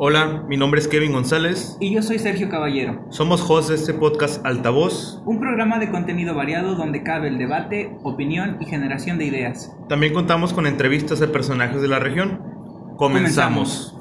Hola, mi nombre es Kevin González. Y yo soy Sergio Caballero. Somos hosts de este podcast Altavoz. Un programa de contenido variado donde cabe el debate, opinión y generación de ideas. También contamos con entrevistas de personajes de la región. Comenzamos. Hola,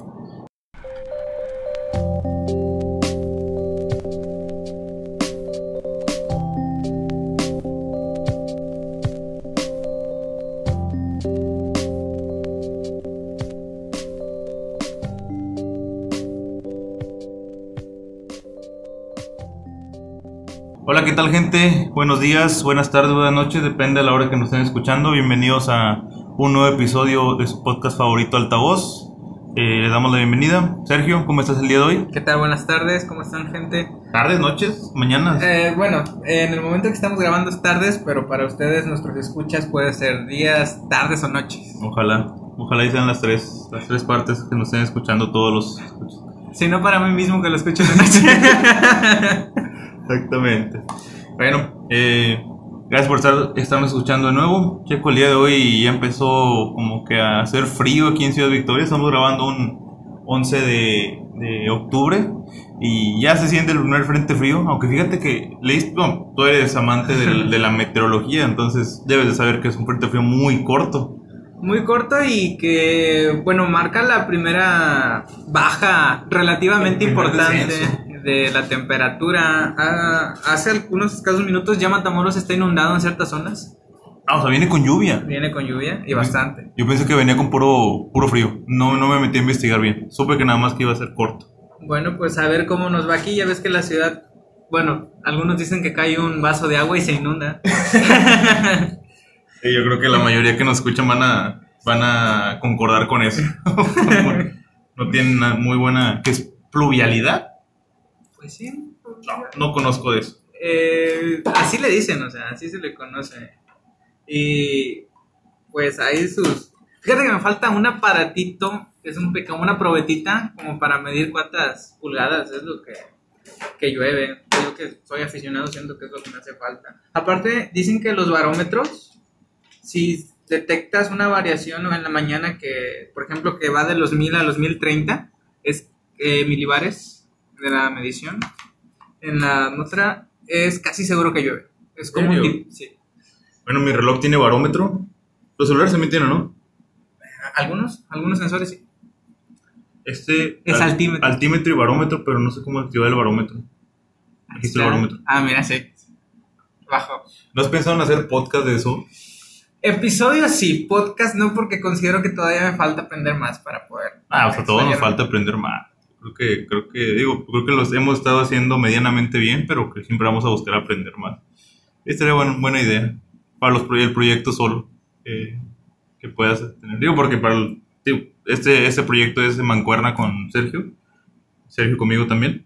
¿qué tal gente? Buenos días, buenas tardes, buenas noches, depende de la hora que nos estén escuchando. Bienvenidos a un nuevo episodio de su podcast favorito Altavoz. Eh, le damos la bienvenida. Sergio, ¿cómo estás el día de hoy? ¿Qué tal? Buenas tardes, ¿cómo están gente? ¿Tardes, noches, mañanas? Eh, bueno, en el momento que estamos grabando es tardes, pero para ustedes, nuestros escuchas, puede ser días, tardes o noches. Ojalá, ojalá y sean las tres, las tres partes que nos estén escuchando todos los. Si no, para mí mismo que lo escuchen de noche. Exactamente. Bueno, eh, gracias por estar estarnos escuchando de nuevo. Checo, el día de hoy ya empezó como que a hacer frío aquí en Ciudad Victoria. Estamos grabando un 11 de, de octubre y ya se siente el primer frente frío. Aunque fíjate que bueno, tú eres amante del- de la meteorología, entonces debes de saber que es un frente frío muy corto. Muy corto y que, bueno, marca la primera baja relativamente importante descenso. De la temperatura. Ah, hace algunos escasos minutos ya Matamoros está inundado en ciertas zonas. Ah, o sea, viene con lluvia. Viene con lluvia y bastante. Yo pensé que venía con puro, puro frío. No, no me metí a investigar bien. Supe que nada más que iba a ser corto. Bueno, pues a ver cómo nos va aquí. Ya ves que la ciudad, bueno, algunos dicen que cae un vaso de agua y se inunda. Sí, yo creo que la mayoría que nos escuchan van a, van a concordar con eso. no tienen una muy buena... ¿Qué es? ¿Pluvialidad? Pues sí. No, no conozco de eso. Eh, así le dicen, o sea, así se le conoce. Y pues ahí sus... Fíjate que me falta un aparatito, que es un peca- una probetita, como para medir cuántas pulgadas es lo que, que llueve. Yo que soy aficionado, siento que es lo que me hace falta. Aparte, dicen que los barómetros, si detectas una variación en la mañana que, por ejemplo, que va de los 1000 a los 1030, es eh, milibares de la medición. En la otra es casi seguro que llueve. Es como un tip, sí. Bueno, mi reloj tiene barómetro. Los celulares también tienen, ¿no? Algunos, algunos sensores sí. Este... Es al- altímetro. Altímetro y barómetro, pero no sé cómo activar el barómetro. Aquí está el barómetro. Ah, mira, sí. Bajo. ¿No has pensado en hacer podcast de eso? Episodio sí, podcast no, porque considero que todavía me falta aprender más para poder. Ah, o sea, todo nos falta aprender más. Creo que, creo que, digo, creo que los hemos estado haciendo medianamente bien, pero que siempre vamos a buscar aprender más. Esta sería buena, buena idea para los, el proyecto solo eh, que puedas tener. Digo, porque para el, digo, este, este proyecto es mancuerna con Sergio, Sergio conmigo también,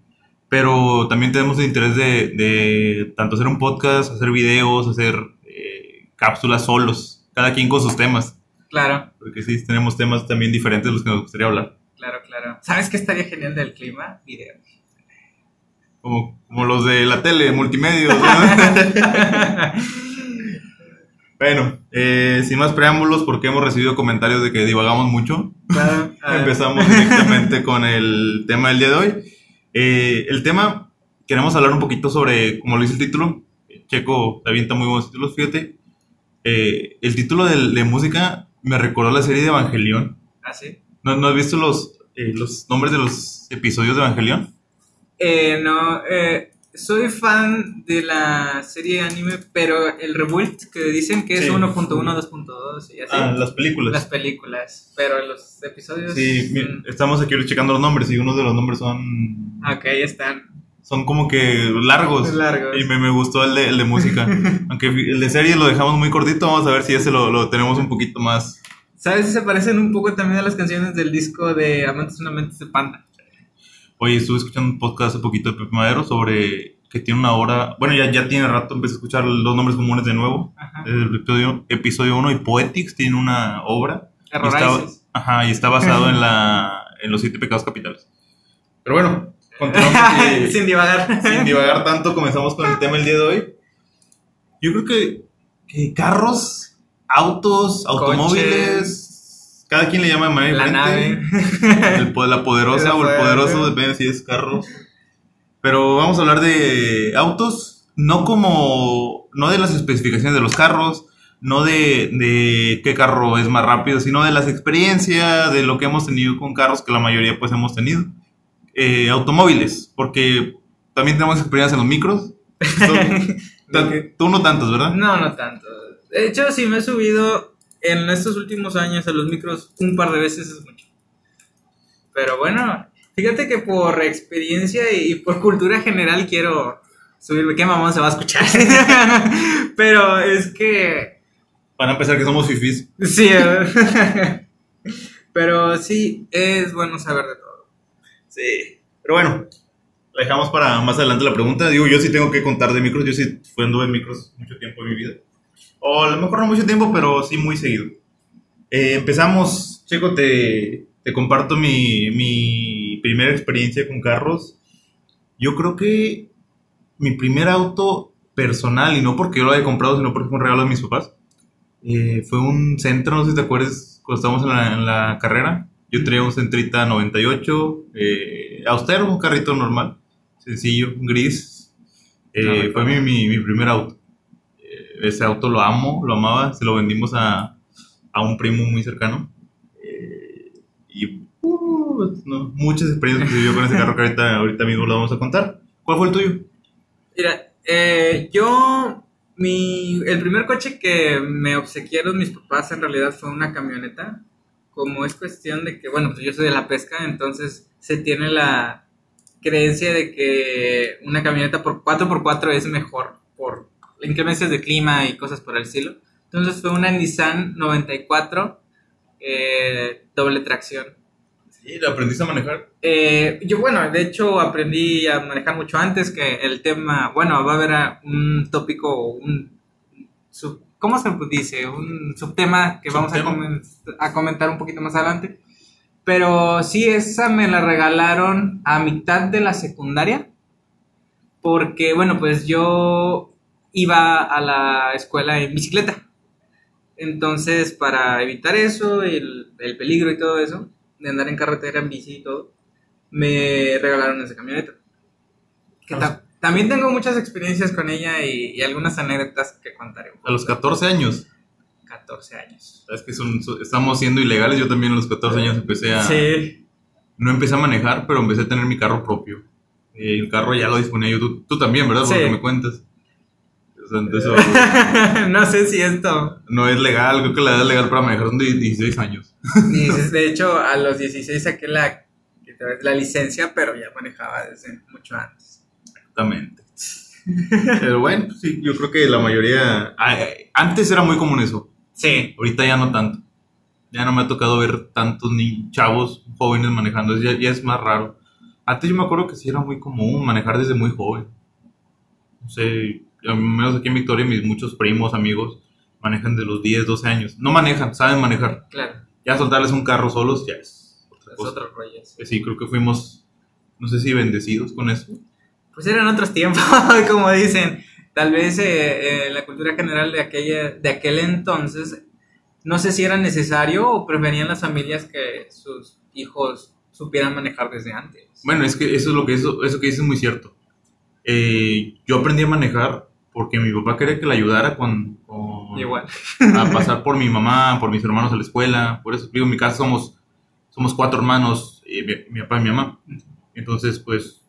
pero también tenemos el interés de, de tanto hacer un podcast, hacer videos, hacer eh, cápsulas solos, cada quien con sus temas, Claro, porque sí, tenemos temas también diferentes de los que nos gustaría hablar. Claro, claro. ¿Sabes qué estaría genial del clima? Video. Como, como los de la tele, multimedios. ¿no? bueno, eh, sin más preámbulos, porque hemos recibido comentarios de que divagamos mucho, Claro. empezamos directamente con el tema del día de hoy. Eh, el tema, queremos hablar un poquito sobre, como lo dice el título, Checo avienta muy buenos títulos, fíjate. Eh, el título de, de música me recordó la serie de Evangelión. ¿Ah, sí? ¿No, no has visto los, eh, los nombres de los episodios de Evangelión? Eh, no, eh, soy fan de la serie anime, pero el Rebuild que dicen que es Sí. 1.1, 2.2 y así. Ah, las películas. Las películas, pero los episodios. Sí, mira, estamos aquí checando los nombres y unos de los nombres son Ok, ahí están. son como que largos. Largos. Y me, me gustó el de, el de música. Aunque el de serie lo dejamos muy cortito, vamos a ver si ese lo, lo tenemos un poquito más. ¿Sabes si se parecen un poco también a las canciones del disco de Amantes una Mentes de Panda? Oye, estuve escuchando un podcast hace poquito de Pepe Madero sobre que tiene una hora. Bueno, ya, ya tiene rato, empecé a escuchar los nombres comunes de nuevo. Ajá. Desde el episodio, episodio 1 y Poetics tiene una obra. Y está, ajá, y está basado en, la, en los siete pecados capitales. Pero bueno, continuamos. Sin divagar. sin divagar tanto, comenzamos con el tema el día de hoy. Yo creo que, que carros, autos, automóviles, cada quien le llama de manera La diferente. nave. El la poderosa La o el poderoso, depende si es carro. Pero vamos a hablar de autos, no como, no de las especificaciones de los carros, no de, de qué carro es más rápido, sino de las experiencias, de lo que hemos tenido con carros que la mayoría pues hemos tenido. Eh, automóviles, porque también tenemos experiencia en los micros. Son- tan- tú no tantos, ¿verdad? No, no tanto. De hecho, sí me he subido en estos últimos años a los micros un par de veces es mucho. Pero bueno, fíjate que por experiencia y por cultura general quiero subirme. ¿Qué mamón se va a escuchar? Pero es que Para empezar que somos fifis. Sí, eh. pero sí, es bueno saber de todo. Sí. Pero bueno, la dejamos para más adelante la pregunta. Digo, yo sí tengo que contar de micros. Yo sí fui anduve en micros mucho tiempo en mi vida. O a lo mejor no mucho tiempo, pero sí muy seguido. Eh, empezamos, Checo, te, te comparto mi, mi primera experiencia con carros. Yo creo que mi primer auto personal, y no porque yo lo haya comprado, sino porque fue un regalo de mis papás, eh, fue un centro, no sé si te acuerdas, cuando estábamos en la, en la carrera. Yo traía un Centrita 98, eh, austero, un carrito normal, sencillo, gris. Eh, No me fue mi, mi, mi primer auto. Ese auto lo amo, lo amaba, se lo vendimos a, a un primo muy cercano. Eh, y uh, no, muchas experiencias que vivió con ese carro que ahorita, ahorita mismo lo vamos a contar. ¿Cuál fue el tuyo? Mira, eh, yo, mi, el primer coche que me obsequiaron mis papás en realidad fue una camioneta. Como es cuestión de que, bueno, pues yo soy de la pesca, entonces se tiene la creencia de que una camioneta por 4x4 es mejor por inclemencias de clima y cosas por el estilo. Entonces fue una Nissan 94 eh, doble tracción. Sí, ¿la aprendiste a manejar? Eh, yo, bueno, de hecho aprendí a manejar mucho antes que el tema, bueno, va a haber un tópico, un, sub- ¿cómo se dice? Un subtema que vamos a, Subtema. comen- a comentar un poquito más adelante. Pero sí, esa me la regalaron a mitad de la secundaria, porque, bueno, pues yo iba a la escuela en bicicleta. Entonces, para evitar eso, el, el peligro y todo eso, de andar en carretera en bici y todo, me regalaron esa camioneta. Que ta- también tengo muchas experiencias con ella y, y algunas anécdotas que contaré. A los 14 años. 14 años. Sabes que son, so- estamos siendo ilegales. Yo también a los 14 años empecé a. Sí. No empecé a manejar, pero empecé a tener mi carro propio. El carro ya lo disponía yo. Tú, tú también, ¿verdad? Por lo Sí. que me cuentas. Eso no sé si esto. no es legal. Creo que la edad legal para manejar son de 16 años. De hecho, a los 16 saqué la, la licencia, pero ya manejaba desde mucho antes. Exactamente. Pero bueno, pues sí, yo creo que la mayoría. Antes era muy común eso. Sí. Ahorita ya no tanto. Ya no me ha tocado ver tantos ni chavos jóvenes manejando. Ya, ya es más raro. Antes yo me acuerdo que sí era muy común manejar desde muy joven. No sé, al menos aquí en Victoria, mis muchos primos, amigos, manejan de los 10, 12 años. No manejan, saben manejar. Claro. Ya soltarles un carro solos ya es otra Es cosa. otro rollo. sí. Que sí, creo que fuimos, no sé si bendecidos con eso. Pues eran otros tiempos, como dicen. Tal vez eh, eh, la cultura general de, aquella, de aquel entonces, no sé si era necesario o preferían las familias que sus hijos supieran manejar desde antes. Bueno, es que eso es lo que eso, eso que dices es muy cierto. Eh, yo aprendí a manejar porque mi papá quería que le ayudara con, con- Igual. a pasar por mi mamá, por mis hermanos a la escuela. Por eso digo, en mi casa somos, somos cuatro hermanos, eh, mi, mi papá y mi mamá. Entonces, pues,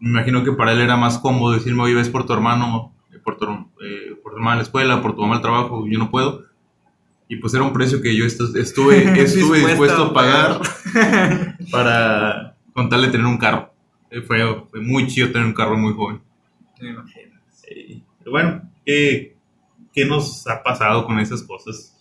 me imagino que para él era más cómodo decirme, oye, ves por tu hermano, eh, por tu, eh, por tu hermana a la escuela, por tu mamá al trabajo, yo no puedo. Y pues era un precio que yo estu- estuve, estuve dispuesto a pagar para contarle tener un carro. Fue, fue muy chido tener un carro muy joven. Me imagino. Sí. Pero bueno, ¿qué, ¿qué nos ha pasado con esas cosas?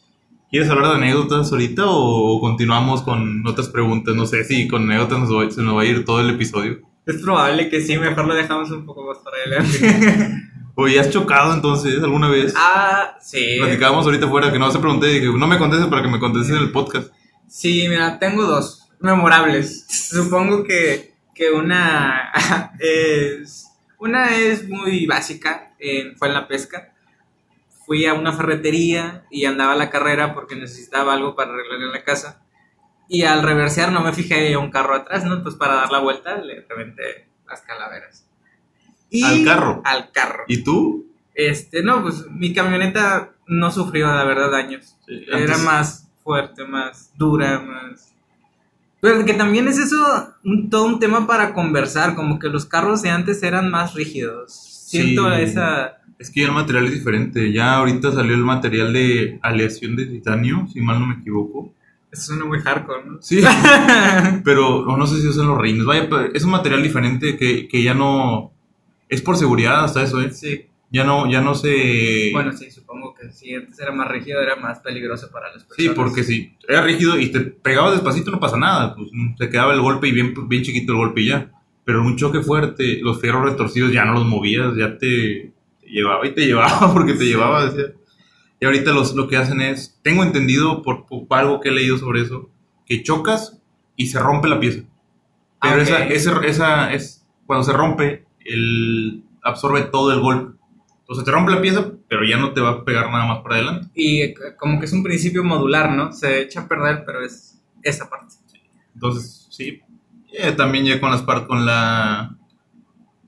¿Quieres hablar de anécdotas ahorita o continuamos con otras preguntas? No sé si con anécdotas nos va- se nos va a ir todo el episodio. Es probable que sí, mejor lo dejamos un poco más para adelante. ¿O ya has chocado entonces alguna vez? ah, sí. Platicábamos ahorita fuera que no se pregunté y dije, no me contestes para que me contestes en el podcast. Sí, mira, tengo dos memorables. Supongo que, que una es una es muy básica, en- fue en la pesca. Fui a una ferretería y andaba a la carrera porque necesitaba algo para arreglar en la casa. Y al reversear no me fijé un carro atrás, ¿no? Pues para dar la vuelta le reventé las calaveras. Y ¿Al carro? Al carro. ¿Y tú? Este, no, pues mi camioneta no sufrió, la verdad, daños. Sí, Era más fuerte, más dura, más... Pero que también es eso un, todo un tema para conversar, como que los carros de antes eran más rígidos. Siento Sí. esa... Es que ya el material es diferente. Ya ahorita salió el material de aleación de titanio, si mal no me equivoco. Eso suena muy hardcore, ¿no? Sí, pero o no sé si usan los reines. Vaya, pero es un material diferente que, que ya no... Es por seguridad hasta eso, ¿eh? sí. Ya no, ya no se... Bueno, sí, supongo que si antes era más rígido, era más peligroso para las personas. Sí, porque si era rígido y te pegabas despacito no pasa nada, pues te quedaba el golpe y bien, bien chiquito el golpe y ya. Pero en un choque fuerte, los fierros retorcidos ya no los movías, ya te, te llevaba y te llevaba porque te llevaba. decía. Y ahorita los, lo que hacen es, tengo entendido por, por algo que he leído sobre eso, que chocas y se rompe la pieza. Pero Ah, esa, esa, esa es, cuando se rompe, el, absorbe todo el golpe. Entonces te rompe la pieza, pero ya no te va a pegar nada más para adelante. Y eh, como que es un principio modular, ¿no? Se echa a perder, pero es esa parte. Entonces, sí. Eh, también ya con las par con la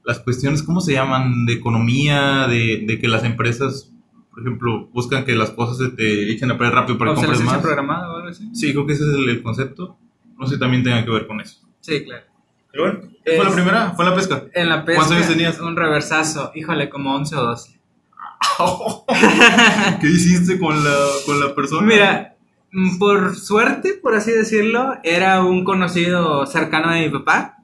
las cuestiones, ¿cómo se llaman? De economía, de, de que las empresas, por ejemplo, buscan que las cosas se te echen a perder rápido para que compres más. programada o algo así. Sí, creo que ese es el, el concepto. No sé si también tenga que ver con eso. Sí, claro. Pero bueno, ¿qué ¿fue la primera? ¿Fue la pesca? En la pesca. ¿Cuántos años tenías? Un reversazo. Híjole, como 11 o 12. ¿Qué hiciste con la, con la persona? Mira, mm, por suerte, por así decirlo, era un conocido cercano de mi papá.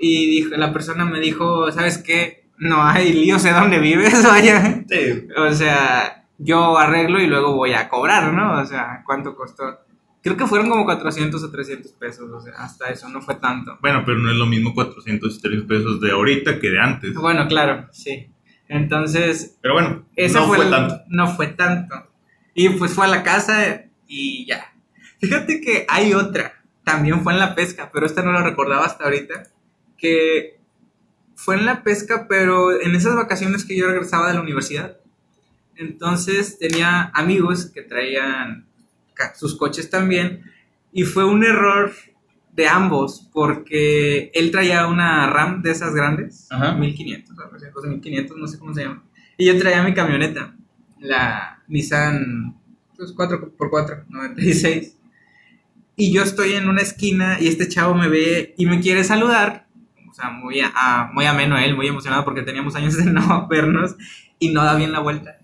Y dijo, la persona me dijo, ¿sabes qué? No hay lío, sé dónde vives, vaya. Sí. O sea, yo arreglo y luego voy a cobrar, ¿no? O sea, ¿cuánto costó? Creo que fueron como 400 o 300 pesos, o sea, hasta eso, no fue tanto. Bueno, pero no es lo mismo 400 y 300 pesos de ahorita que de antes. Bueno, claro, sí. Entonces, Pero bueno, esa no fue, fue el- tanto. No fue tanto. Y pues fue a la casa y ya. Fíjate que hay otra, también fue en la pesca, pero esta no la recordaba hasta ahorita, que fue en la pesca, pero en esas vacaciones que yo regresaba de la universidad. Entonces tenía amigos que traían sus coches también y fue un error de ambos porque él traía una RAM de esas grandes, Ajá. 1500, algo así, cosa 1500, no sé cómo se llama. Y yo traía mi camioneta, la Nissan pues, 4x4, 96. Y yo estoy en una esquina y este chavo me ve y me quiere saludar. O sea, muy, a- a- muy ameno él, muy emocionado porque teníamos años de no vernos y no da bien la vuelta.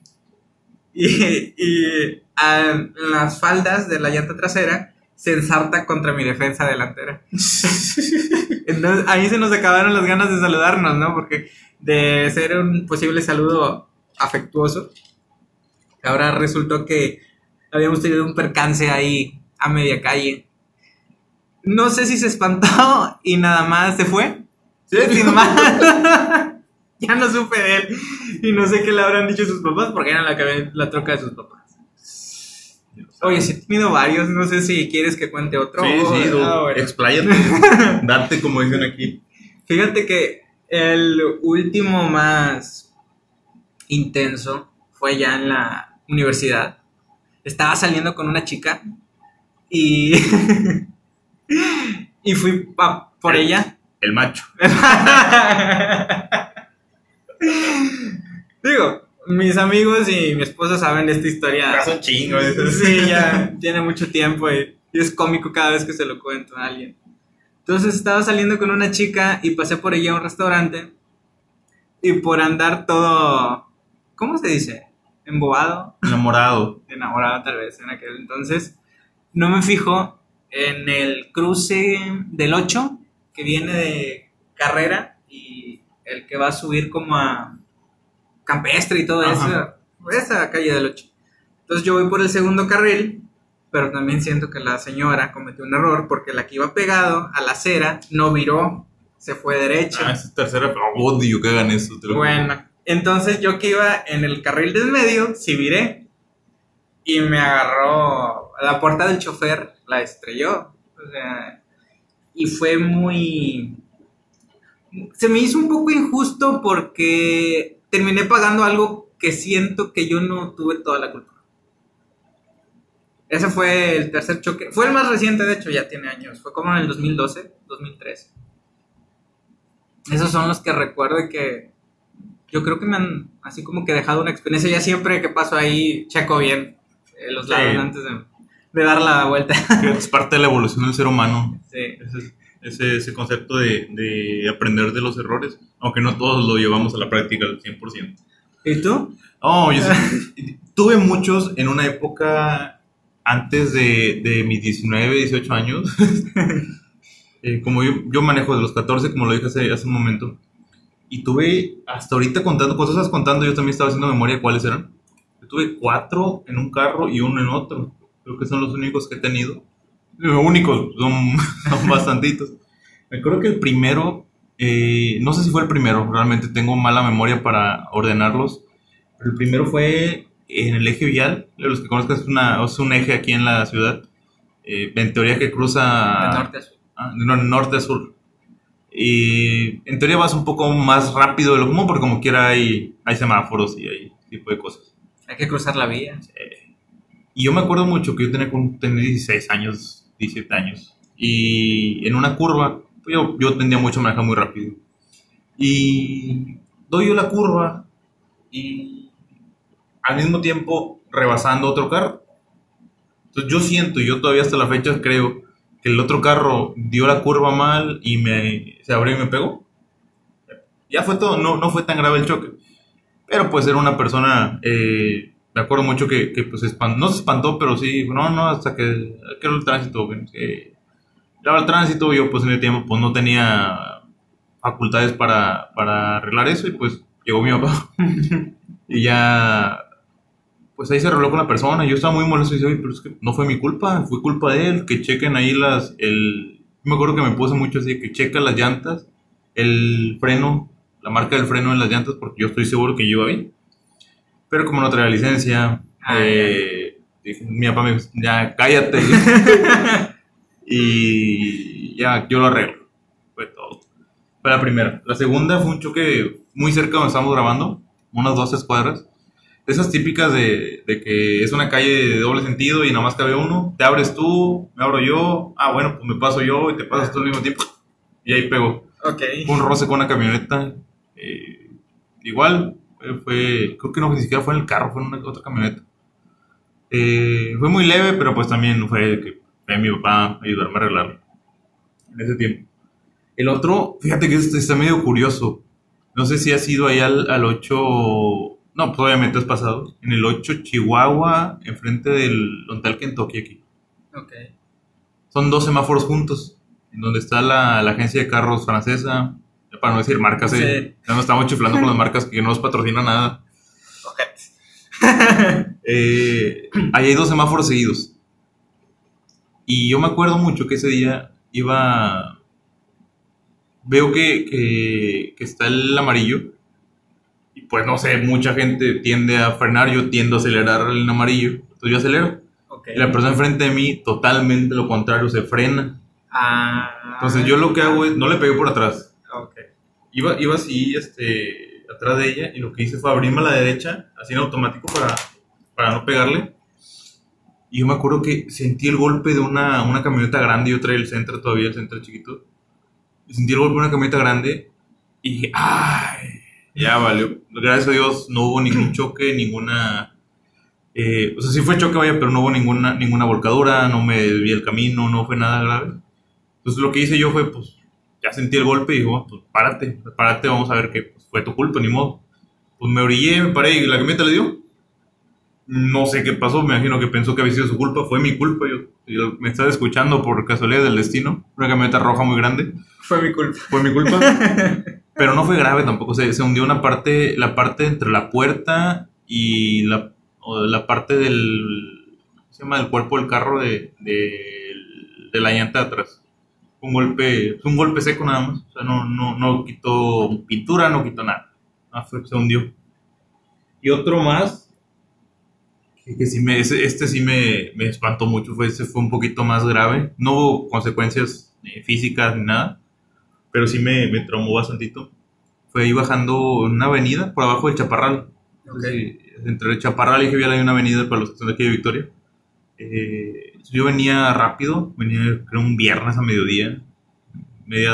Y, y a- las faldas de la llanta trasera se ensarta contra mi defensa delantera. Entonces ahí se nos acabaron las ganas de saludarnos, ¿no? Porque de ser un posible saludo afectuoso, ahora resultó que habíamos tenido un percance ahí a media calle. No sé si se espantó y nada más se fue. Sin más. ya no supe de él. Y no sé qué le habrán dicho sus papás porque era la, la troca de sus papás. Oye, sí he tenido varios. No sé si quieres que cuente otro. Sí, sí, ah, bueno. expláyate. Date, como dicen aquí. Fíjate que el último más intenso fue ya en la universidad. Estaba saliendo con una chica y, y fui por ella. El macho. Digo, mis amigos y mi esposa saben de esta historia. un chingo. Sí, ya tiene mucho tiempo y, y es cómico cada vez que se lo cuento a alguien. Entonces estaba saliendo con una chica y pasé por ella a un restaurante y por andar todo, ¿cómo se dice? Embobado, Enamorado. enamorado tal vez en aquel entonces, no me fijo en el cruce del 8 que viene de carrera y el que va a subir como a campestre y todo Ajá. eso, esa calle del 8. Entonces yo voy por el segundo carril, pero también siento que la señora cometió un error porque la que iba pegado a la acera no viró, se fue derecho. Ah, esa es tercera, pero odio que hagan eso. te lo juro. Bueno, entonces yo que iba en el carril del medio, sí viré. Y me agarró a la puerta del chofer, la estrelló. O sea, y fue muy... Se me hizo un poco injusto porque terminé pagando algo que siento que yo no tuve toda la culpa. Ese fue el tercer choque. Fue el más reciente, de hecho, ya tiene años. Fue como en el 2012, 2013. Esos son los que recuerdo y que yo creo que me han así como que dejado una experiencia. Ya siempre que paso ahí, checo bien eh, los Sí. lados antes de, de dar la vuelta. Es parte de la evolución del ser humano. Sí. Ese, ese, concepto de, de aprender de los errores, aunque no todos lo llevamos a la práctica al 100%. ¿Y tú? Oh, yo tuve muchos en una época antes de, de mis 19, 18 años. Eh, como yo, yo manejo de los 14, como lo dije hace, hace un momento. Y tuve, hasta ahorita contando, cuando estás contando, yo también estaba haciendo memoria de cuáles eran. Yo tuve cuatro en un carro y uno en otro. Creo que son los únicos que he tenido. Los únicos, son, son bastantitos. Me acuerdo que el primero, eh, no sé si fue el primero, realmente tengo mala memoria para ordenarlos. Pero el primero fue en el eje vial, de los que conozcan es, una, es un eje aquí en la ciudad, eh, en teoría que cruza... De norte a sur. Ah, nor- norte a sur. Y en teoría vas un poco más rápido de lo común, porque como quiera hay, hay semáforos y hay tipo de cosas. Hay que cruzar la vía. Y yo me acuerdo mucho que yo tenía, tenía 16 años, 17 años. Y en una curva, pues yo, yo tendía mucho a manejar muy rápido. Y doy yo la curva y al mismo tiempo rebasando otro carro. Entonces yo siento, yo todavía hasta la fecha creo, que el otro carro dio la curva mal y me, se abrió y me pegó. Ya fue todo, no, no fue tan grave el choque. Pero pues era una persona, eh, me acuerdo mucho que, que, pues no se espantó, pero sí, no, no, hasta que, que era el tránsito, que, era el tránsito, yo pues en el tiempo pues no tenía facultades para, para arreglar eso y pues llegó mi papá y ya, pues ahí se arregló con la persona yo estaba muy molesto y dije, "Oye, pero es que no fue mi culpa, fue culpa de él, que chequen ahí las, el, me acuerdo que me puse mucho así, que checa las llantas, el freno, la marca del freno en las llantas, porque yo estoy seguro que yo iba bien. Pero como no traía licencia, Ah, eh, dije, mi papá me dijo, ya cállate. y ya, yo lo arreglo. Fue todo. Fue la primera. La segunda fue un choque muy cerca donde estamos grabando, unas 12 cuadras. De esas típicas de, de que es una calle de doble sentido y nada más cabe uno. Te abres tú, me abro yo. Ah, bueno, pues me paso yo y te pasas tú al mismo tiempo. Y ahí pegó. Ok. Fue un roce con una camioneta. eh, igual, fue, creo que no, ni siquiera fue en el carro, fue en una otra camioneta. Eh, fue muy leve, pero pues también fue que fue mi papá ayudarme a arreglarlo en ese tiempo. El otro, fíjate que este está medio curioso. No sé si has ido ahí al, al 8, no, pues obviamente has pasado, en el 8 Chihuahua, enfrente del Hotel Kentucky aquí. Ok. Son dos semáforos juntos, en donde está la, la agencia de carros francesa, ya para no decir marcas, eh, Sí. ya nos estamos chiflando con las marcas que no nos patrocina nada. Eh, ahí hay dos semáforos seguidos. Y yo me acuerdo mucho que ese día iba... Veo que, que, que está el amarillo. Y pues no sé, mucha gente tiende a frenar, yo tiendo a acelerar el amarillo. Entonces yo acelero. Ok. Y la persona enfrente de mí, totalmente lo contrario, se frena. Ah. Entonces yo lo que hago es, no le pegué por atrás. Iba, iba así, este, atrás de ella, y lo que hice fue abrirme a la derecha, así en automático para, para no pegarle. Y yo me acuerdo que sentí el golpe de una, una camioneta grande, yo traía el centro todavía, el centro chiquito. Y sentí el golpe de una camioneta grande, y dije, ¡ay! Ya valió. Gracias a Dios no hubo ningún choque, ninguna... eh, o sea, sí fue choque, vaya, pero no hubo ninguna, ninguna volcadura, no me desvié el camino, no fue nada grave. Entonces lo que hice yo fue, pues, ya sentí el golpe y digo, pues párate, párate, vamos a ver que pues, fue tu culpa, ni modo. Pues me orillé, me paré y la camioneta le dio. No sé qué pasó, me imagino que pensó que había sido su culpa, fue mi culpa. Yo, yo me estaba escuchando por casualidad del destino, una camioneta roja muy grande, Fue mi culpa. fue mi culpa. pero no fue grave tampoco, se, se hundió una parte, la parte entre la puerta y la, o la parte del, ¿cómo se llama? Del cuerpo del carro de, de, de la llanta de atrás un golpe, fue un golpe seco nada más. O sea, no, no, no quitó pintura, no quitó nada. Ah, fue- se hundió. Y otro más, que, que sí me, este sí me, me espantó mucho, fue, ese fue un poquito más grave. No hubo consecuencias eh, físicas ni nada, pero sí me, me traumó bastantito. Fue ahí bajando en una avenida por abajo del Chaparral. Ok. Sí, entre el Chaparral y Gevial hay una avenida para los que de aquí de Victoria. Eh, yo venía rápido, venía creo un viernes a mediodía, media,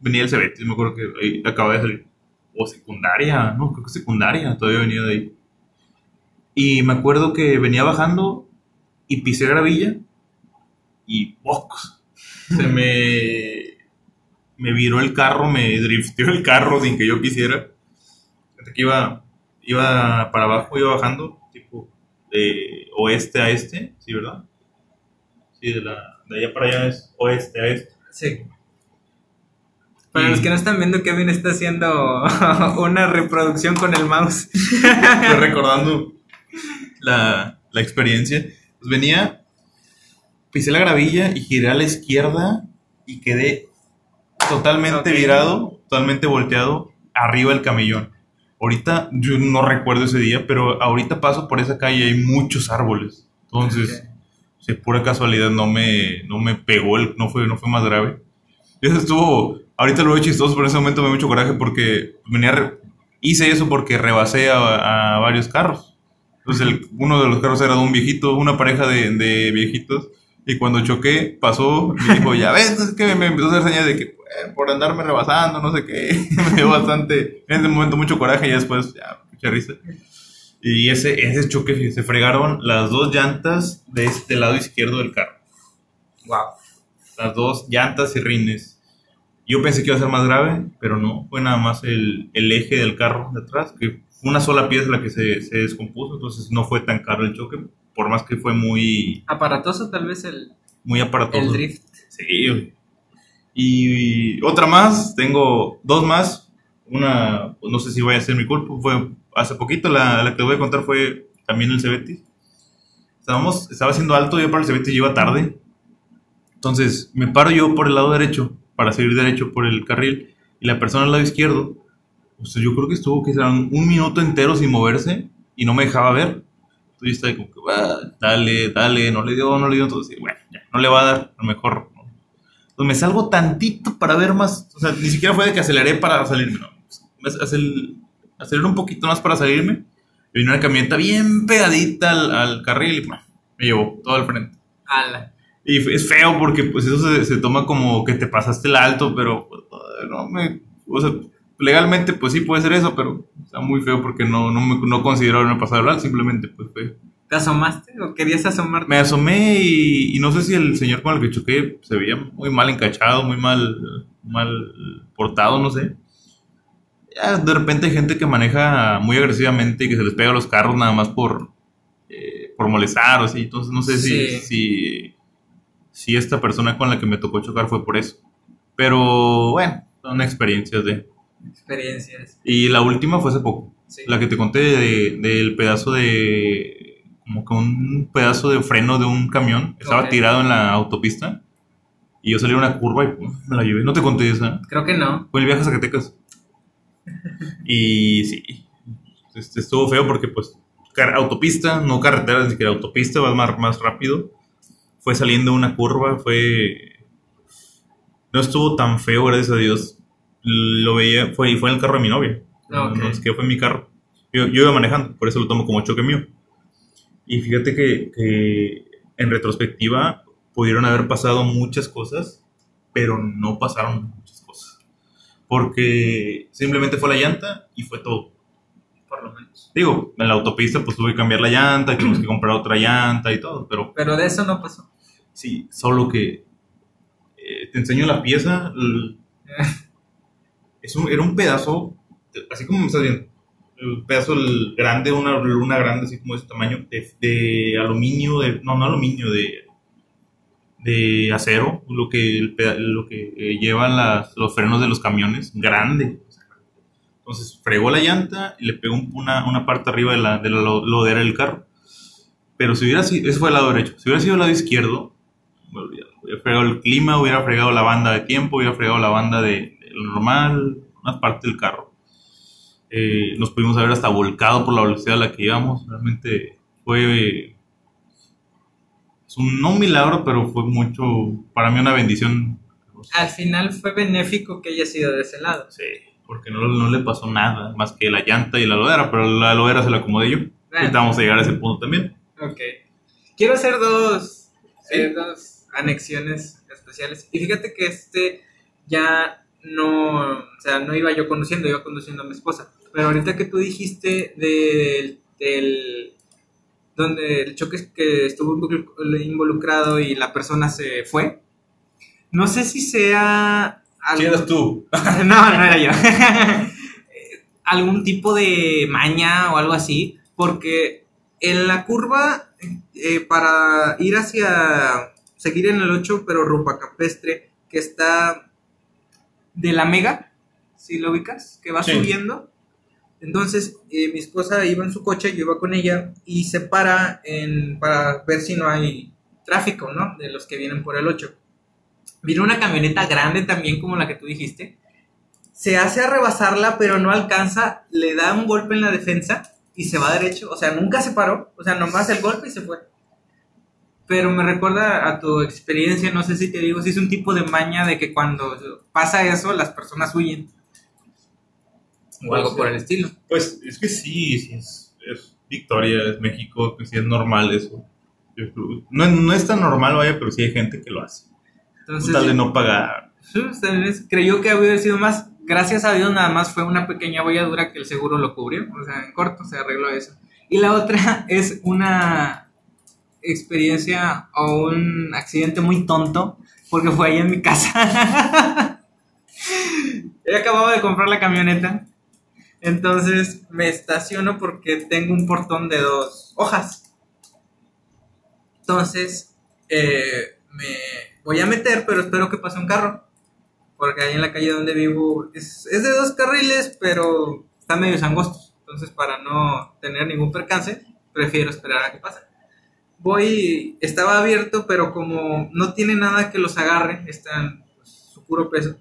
venía el Cebetis, me acuerdo que ahí acababa de salir, o secundaria, no, creo que secundaria, todavía venía de ahí. Y me acuerdo que venía bajando y pisé gravilla y ¡poc! se me, me viró el carro, me drifteó el carro sin que yo quisiera. Que iba, iba para abajo, iba bajando, de oeste a este, ¿sí, verdad? Sí, de, la, de allá para allá es oeste a este. Sí. Para los que no están viendo, Kevin está haciendo una reproducción con el mouse. Estoy recordando la, la experiencia. Pues venía, pisé la gravilla y giré a la izquierda y quedé totalmente virado, totalmente volteado arriba del camellón. Ahorita yo no recuerdo ese día, pero ahorita paso por esa calle y hay muchos árboles. Entonces, si pura casualidad no me, no me pegó, el, no, fue, no fue más grave. Y eso estuvo, ahorita lo veo chistoso, pero en ese momento me dio mucho coraje porque venía, hice eso porque rebasé a, a varios carros. Entonces el- uno de los carros era de un viejito, una pareja de, de viejitos. Y cuando choqué, pasó y dijo, ya ves, es que me empezó a hacer señas de que eh, por andarme rebasando, no sé qué. me dio bastante, en ese momento mucho coraje y después, ya, mucha risa. Y ese, ese choque, se fregaron las dos llantas de este lado izquierdo del carro. Wow. Las dos llantas y rines. Yo pensé que iba a ser más grave, pero no. Fue nada más el, el eje del carro de atrás, que fue una sola pieza la que se, se descompuso, entonces no fue tan caro el choque, por más que fue muy, Aparatoso, tal vez el, muy aparatoso. el drift. Sí, Y otra más, tengo dos más. Una, pues, no sé si vaya a ser mi culpa, fue hace poquito, la, la que voy a contar fue también el Cebetis. Estábamos, estaba haciendo alto, yo para el Cebetis iba tarde. Entonces me paro yo por el lado derecho, para seguir derecho por el carril, y la persona al lado izquierdo, pues yo creo que estuvo que un minuto entero sin moverse y no me dejaba ver. Entonces yo estaba como que, "Ah, dale, dale, no le dio, no le dio, entonces bueno, ya, no le va a dar, a lo mejor. Entonces me salgo tantito para ver más, o sea, ni siquiera fue de que aceleré para salirme, no. Me acel- aceleré un poquito más para salirme. Y vino una camioneta bien pegadita al, al carril y me llevó todo al frente. Ala. Y es feo porque pues eso se, se toma como que te pasaste el alto, pero pues, no me, o sea, legalmente pues sí puede ser eso, pero está muy feo porque no, no, me, no considero haberme pasado el alto, simplemente pues fue. ¿Te asomaste o querías asomarte? Me asomé y, y no sé si el señor con el que choqué se veía muy mal encachado, muy mal, mal portado, no sé. Ya de repente hay gente que maneja muy agresivamente y que se les pega a los carros nada más por, eh, por molestar o así. Entonces no sé si, Sí. si, si esta persona con la que me tocó chocar fue por eso. Pero bueno, son experiencias de... Experiencias. Y la última fue hace poco. Sí. La que te conté de- del pedazo de. Como que un pedazo de freno de un camión. Estaba tirado en la autopista. Y yo salí a una curva y pum, me la llevé. No te conté esa. Creo que no. Fue el viaje a Zacatecas. Y sí. Este, estuvo feo porque, pues, autopista, no carretera, ni siquiera autopista, vas más, más rápido. Fue saliendo una curva, fue. No estuvo tan feo, gracias a Dios. Lo veía, fue, fue en el carro de mi novia. Ah, ok. No, es que fue en mi carro. Yo, yo iba manejando, por eso lo tomo como choque mío. Y fíjate que, que en retrospectiva pudieron haber pasado muchas cosas, pero no pasaron muchas cosas. Porque simplemente fue la llanta y fue todo. Por lo menos. Digo, en la autopista pues tuve que cambiar la llanta, tuvimos que comprar otra llanta y todo, pero Pero de eso no pasó. sí, solo que eh, te enseño la pieza. l- es un, era un pedazo, así como me estás viendo, un pedazo el grande, una luna grande, así como de ese tamaño, de, aluminio, de, no, no aluminio, de, de acero, lo que, el lo que eh, llevan los frenos de los camiones, grande. Entonces fregó la llanta y le pegó un- una, una parte arriba de la, de la lo- lodera del carro. Pero si hubiera sido, ese fue el lado derecho, si hubiera sido el lado izquierdo. Hubiera fregado el clima, hubiera fregado la banda de tiempo, hubiera fregado la banda de, de lo normal, una parte del carro. Eh, nos pudimos haber hasta volcado por la velocidad a la que íbamos. Realmente fue. Es un, no un milagro, pero fue mucho. Para mí, una bendición. Al final fue benéfico que haya sido de ese lado. Sí, porque no, no le pasó nada más que la llanta y la lodera, pero la lodera se la acomodé yo. Vamos a llegar a ese punto también. Ok. quiero hacer dos, eh, dos anexiones especiales. Y fíjate que este ya no, o sea, no iba yo conduciendo, iba conduciendo a mi esposa. Pero ahorita que tú dijiste del, del donde el choque que estuvo involu- involucrado y la persona se fue, no sé si sea algo- eras tú. no, no era yo. Algún tipo de maña o algo así, porque en la curva, eh, para ir hacia, seguir en el 8, pero rumbo a Campestre, que está de la Mega, si lo ubicas, que va Sí. subiendo. Entonces, eh, mi esposa iba en su coche, yo iba con ella, y se para en, para ver si no hay tráfico, ¿no? De los que vienen por el 8. Vino una camioneta grande también, como la que tú dijiste. Se hace a rebasarla, pero no alcanza. Le da un golpe en la defensa y se va derecho. O sea, nunca se paró. O sea, nomás el golpe y se fue. Pero me recuerda a tu experiencia, no sé si te digo, si es un tipo de maña de que cuando pasa eso, las personas huyen. O algo por el estilo. Pues es que sí, sí es, es Victoria, es México, que sí es normal eso. No, no es tan normal, vaya, pero sí hay gente que lo hace. Entonces, tal de no pagar. Ustedes creyó que había sido más. Gracias a Dios, nada más fue una pequeña bolladura que el seguro lo cubrió. O sea, en corto se arregló eso. Y la otra es una experiencia o un accidente muy tonto, porque fue ahí en mi casa. Yo acababa de comprar la camioneta. Entonces me estaciono porque tengo un portón de dos hojas. Entonces, eh, me voy a meter, pero espero que pase un carro. Porque ahí en la calle donde vivo es, de dos carriles, pero están medio angostos. Entonces, para no tener ningún percance, prefiero esperar a que pase. Voy, estaba abierto, pero como no tiene nada que los agarre, están pues, su puro peso.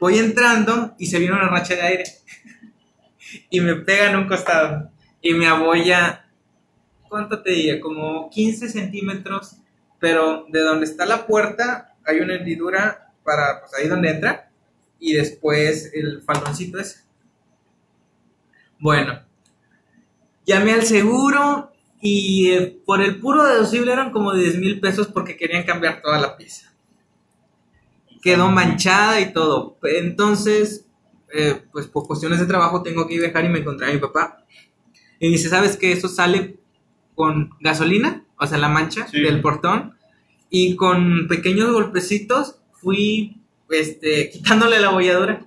Voy entrando y se viene una racha de aire. Y me pega en un costado. Y me abolla, ¿cuánto te diría? Como 15 centímetros pero de donde está la puerta hay una hendidura para, pues ahí donde entra, y después el faldoncito ese. Bueno, llamé al seguro y eh, por el puro deducible eran como 10 mil pesos porque querían cambiar toda la pieza. Quedó manchada y todo. Entonces, eh, pues por cuestiones de trabajo tengo que viajar y me encontré a mi papá. Y dice, ¿sabes que Eso sale con gasolina, o sea, la mancha Sí. del portón, y con pequeños golpecitos fui este, quitándole la bolladura.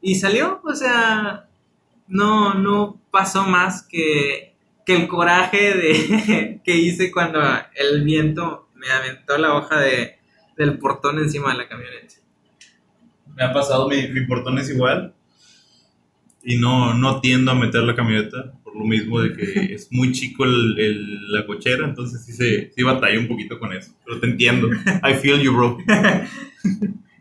Y salió, o sea, no, no pasó más que, que el coraje de, que hice cuando el viento me aventó la hoja de, del portón encima de la camioneta. Me ha pasado, mi, mi portón es igual. Y no, no tiendo a meter la camioneta por lo mismo de que es muy chico el, el- la cochera, entonces sí, se, sí batalla un poquito con eso. Pero te entiendo. I feel you, bro.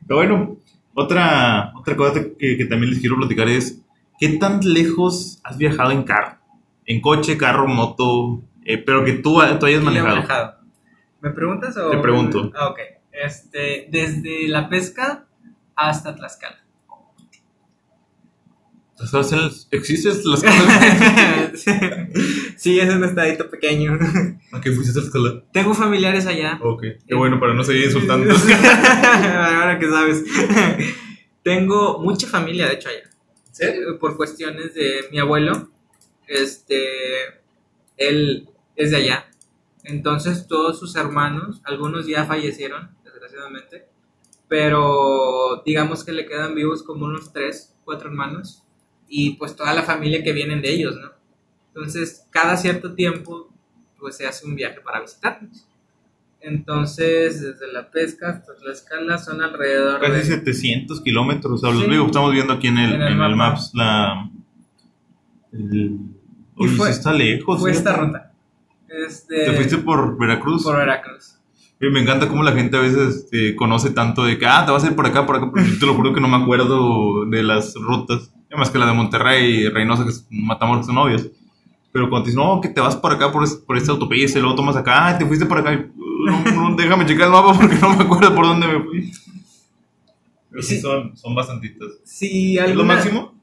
Pero bueno, otra, otra cosa que, que también les quiero platicar es, ¿qué tan lejos has viajado en carro? En coche, carro, moto, eh, pero que tú, tú hayas manejado. ¿Me preguntas o...? Te pregunto. Ah, ok. Este, desde la pesca hasta Tlaxcala. ¿Existes Tlaxcala? sí, es un estadito pequeño. ¿A qué fuiste a Tlaxcala? Tengo familiares allá. Ok, qué bueno, para no seguir insultando. Ahora que sabes. Tengo mucha familia, de hecho, allá. serio? Por cuestiones de mi abuelo. Este. Él es de allá. Entonces, todos sus hermanos, algunos ya fallecieron, desgraciadamente. Pero digamos que le quedan vivos como unos tres, cuatro hermanos. Y pues toda la familia que vienen de ellos, ¿no? Entonces, cada cierto tiempo, pues se hace un viaje para visitarnos. Entonces, desde la pesca hasta la escala son alrededor Casi de... 700 kilómetros. o sea, Sí. digo, estamos viendo aquí en el, En el en el mapa. Maps la. el- Y fue- está lejos. Fue esta ruta. Este, Te fuiste por Veracruz. por Veracruz. Y me encanta cómo la gente a veces este, conoce tanto de que, ah, te vas a ir por acá, por acá. Yo te lo juro que no me acuerdo de las rutas. Además que la de Monterrey y Reynosa, que es Matamoros, que son novios. Pero cuando te dicen, no, que te vas por acá, por, es- por esta autopista, y luego tomas acá, ah, te fuiste por acá. y, no, no, déjame checar el mapa porque no me acuerdo por dónde me fui. Pero sí, Sí. son, son bastantitas. Si ¿Es lo máximo?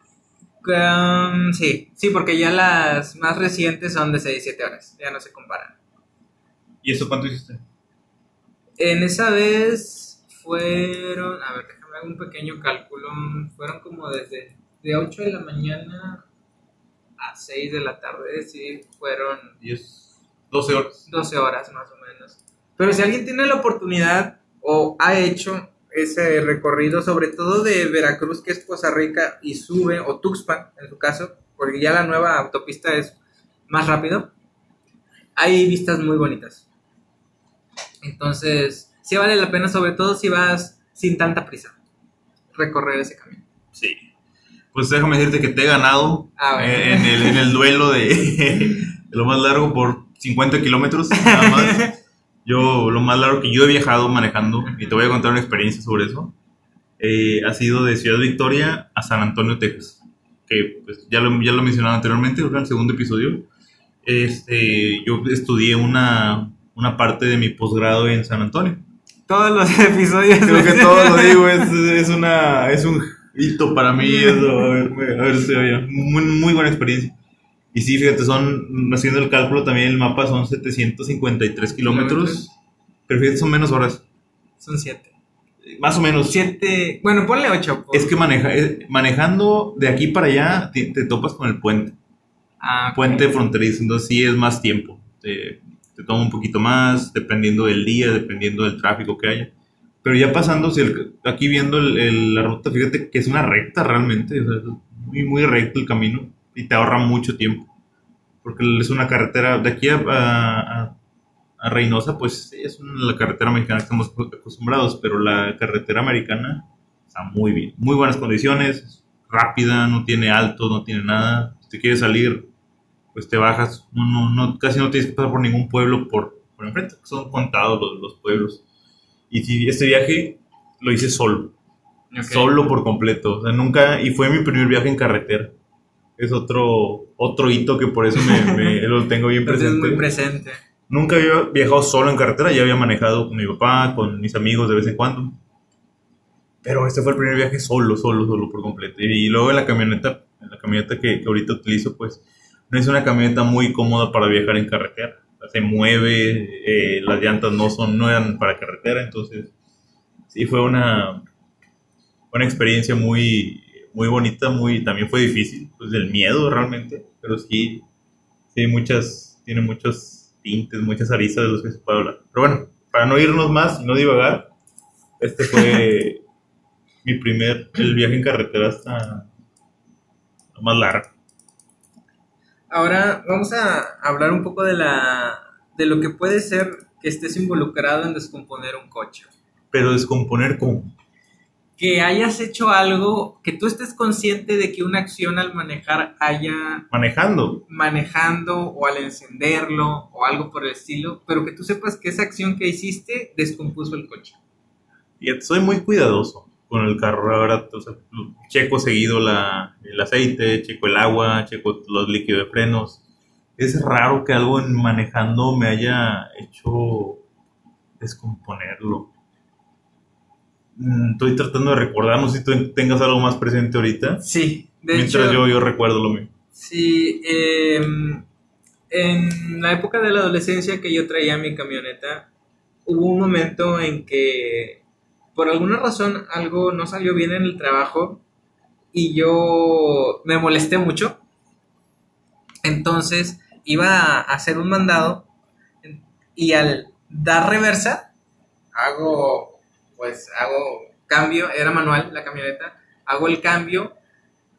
Um, sí, sí, porque ya las más recientes son de 6-7 horas, ya no se comparan. ¿Y eso cuánto hiciste? En esa vez fueron, a ver, déjame hacer un pequeño cálculo, fueron como desde de 8 de la mañana a 6 de la tarde, sí, fueron 10, 12 horas. 12 horas más o menos. Pero si alguien tiene la oportunidad o ha hecho ese recorrido, sobre todo de Veracruz, que es Poza Rica, y sube, o Tuxpan en su caso, porque ya la nueva autopista es más rápido, hay vistas muy bonitas. Entonces, sí vale la pena, sobre todo si vas sin tanta prisa, recorrer ese camino. Sí. Pues déjame decirte que te he ganado Ah, bueno. eh, en, el, en el duelo de, de lo más largo por 50 kilómetros, nada más. Yo, lo más largo que yo he viajado manejando, y te voy a contar una experiencia sobre eso, eh, ha sido de Ciudad Victoria a San Antonio, Texas. Que pues, ya, lo, ya lo mencionaba anteriormente, en el segundo episodio. Este, yo estudié una, una parte de mi posgrado en San Antonio. Todos los episodios. Creo que todo lo digo, es, es, una, es un hito para mí eso, a ver, a ver si oye, muy, muy buena experiencia. Y sí, fíjate, son, haciendo el cálculo también, el mapa son 753 kilómetros, pero fíjate, son menos horas, Son siete. más o menos. Siete. Bueno, ponle ocho. por- Es que maneja, eh, manejando de aquí para allá te, te topas con el puente, Ah, puente fronterizo, entonces sí es más tiempo. Te, te toma un poquito más, dependiendo del día, dependiendo del tráfico que haya. Pero ya pasando, si el- aquí viendo el- el- la ruta, fíjate que es una recta realmente, o sea, es muy, muy recto el camino y te ahorra mucho tiempo. Porque es una carretera, de aquí a, a- a Reynosa, pues es una- la carretera mexicana que estamos acostumbrados, pero la carretera americana está muy bien, muy buenas condiciones, es rápida, no tiene alto, no tiene nada. Si te quieres salir, pues te bajas, no, no, no, casi no tienes que pasar por ningún pueblo por, por enfrente, son contados los, los pueblos. Y si este viaje lo hice solo, Ok. solo por completo, o sea, nunca, y fue mi primer viaje en carretera. Es otro, otro hito que por eso me, me- lo tengo bien Entonces presente. muy presente. Nunca había viajado solo en carretera, ya había manejado con mi papá, con mis amigos de vez en cuando. Pero este fue el primer viaje solo, solo, solo por completo. Y, luego en la camioneta, en la camioneta que, que ahorita utilizo, pues no es una camioneta muy cómoda para viajar en carretera. Se mueve, eh, las llantas no son, no eran para carretera, entonces sí fue una, una experiencia muy, muy bonita, muy, también fue difícil, pues del miedo realmente, pero sí, sí muchas, tiene muchos tintes, muchas aristas de los que se puede hablar. Pero bueno, para no irnos más y no divagar, este fue mi primer, el viaje en carretera hasta más largo. Ahora vamos a hablar un poco de la de lo que puede ser que estés involucrado en descomponer un coche. Pero descomponer como Que hayas hecho algo, que tú estés consciente de que una acción al manejar haya manejando. manejando o al encenderlo o algo por el estilo, pero que tú sepas que esa acción que hiciste descompuso el coche. Y soy muy cuidadoso con el carro, ahora o sea, checo seguido la, el aceite, checo el agua, checo los líquidos de frenos. Es raro que algo en manejando me haya hecho descomponerlo. Mm, Estoy tratando de recordar, no sé si tú tengas algo más presente ahorita. Sí, de Mientras hecho, yo, yo recuerdo lo mismo. Sí, em, en la época de la adolescencia que yo traía mi camioneta, hubo un momento en que por alguna razón algo no salió bien en el trabajo y yo me molesté mucho. Entonces iba a hacer un mandado y al dar reversa, hago, pues hago cambio, era manual la camioneta, hago el cambio,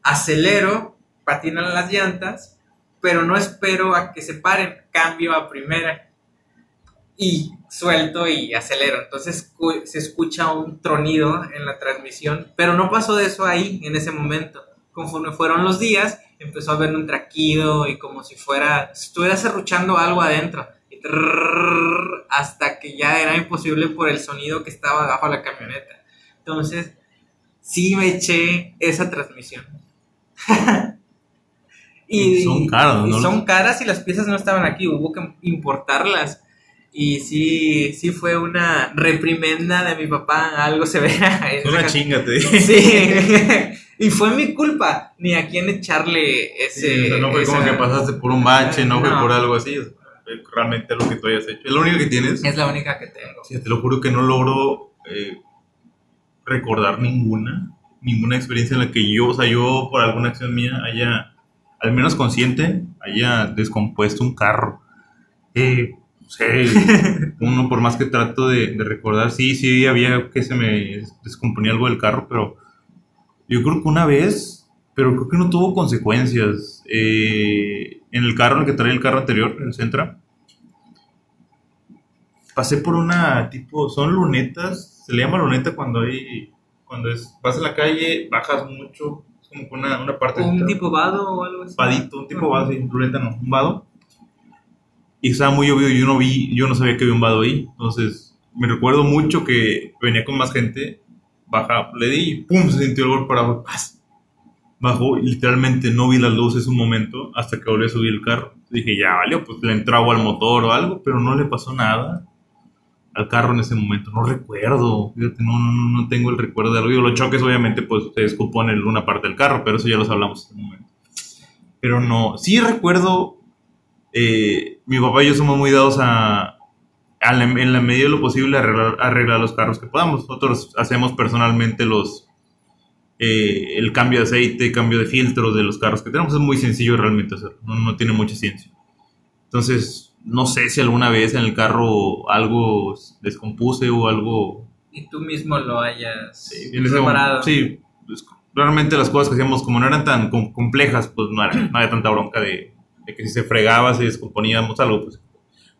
acelero, patinan las llantas, pero no espero a que se paren, cambio a primera y suelto y acelero. Entonces se escucha un tronido en la transmisión, pero no pasó de eso ahí en ese momento. Conforme fueron los días, empezó a haber un traquido y como si fuera, estuviera serruchando algo adentro. Y hasta que ya era imposible por el sonido que estaba bajo la camioneta. Entonces, sí me eché esa transmisión. Y son caras, y ¿no? son caras y las piezas no estaban aquí, hubo que importarlas. Y sí, sí fue una reprimenda de mi papá, algo se vea. en Una chinga, te digo. Sí, y fue mi culpa, ni a quién echarle ese... Sí, o sea, no fue como que pasaste por un bache, no, fue por algo así. realmente lo que tú hayas hecho. Es lo único que tienes. Es la única que tengo. Sí, te lo juro que no logro eh, recordar ninguna, ninguna experiencia en la que yo, o sea, yo por alguna acción mía haya, al menos consciente, haya descompuesto un carro. Eh, no sé, uno por más que trato de, de recordar, sí, sí, había que se me descomponía algo del carro, pero yo creo que una vez, pero creo que no tuvo consecuencias. Eh, en el carro, en el que traía el carro anterior, en el Centra, pasé por una tipo, son lunetas, se le llama luneta cuando hay, cuando es, vas en la calle, bajas mucho, es como que una, una parte... ¿Un tipo vado o algo así? Vadito, un tipo vado, sí, luneta no, un vado. Y estaba muy llovido, yo no vi, yo no sabía que había un vado ahí, entonces me recuerdo mucho que venía con más gente, baja, le di y pum, se sintió el golpe para abajo. Bajó literalmente no vi las luces un momento hasta que volví a subir el carro. Dije, ya valió, pues le entró agua al motor o algo, pero no le pasó nada al carro en ese momento. No recuerdo, fíjate, no, no, no tengo el recuerdo de algo. Los choques obviamente pues se escupó en una parte del carro, pero eso ya los hablamos en un momento. Pero no, sí recuerdo, eh, mi papá y yo somos muy dados a, a la- en la medida de lo posible, arreglar, arreglar los carros que podamos. Nosotros hacemos personalmente los, eh, el cambio de aceite, cambio de filtro de los carros que tenemos. Es muy sencillo realmente hacerlo, no, no tiene mucha ciencia. Entonces, no sé si alguna vez en el carro algo descompuse o algo... Y tú mismo lo hayas Sí, reparado. sí, pues, realmente las cosas que hacíamos, como no eran tan com- complejas, pues no, era- no había tanta bronca de, de que si se fregaba, si descomponíamos algo, pues...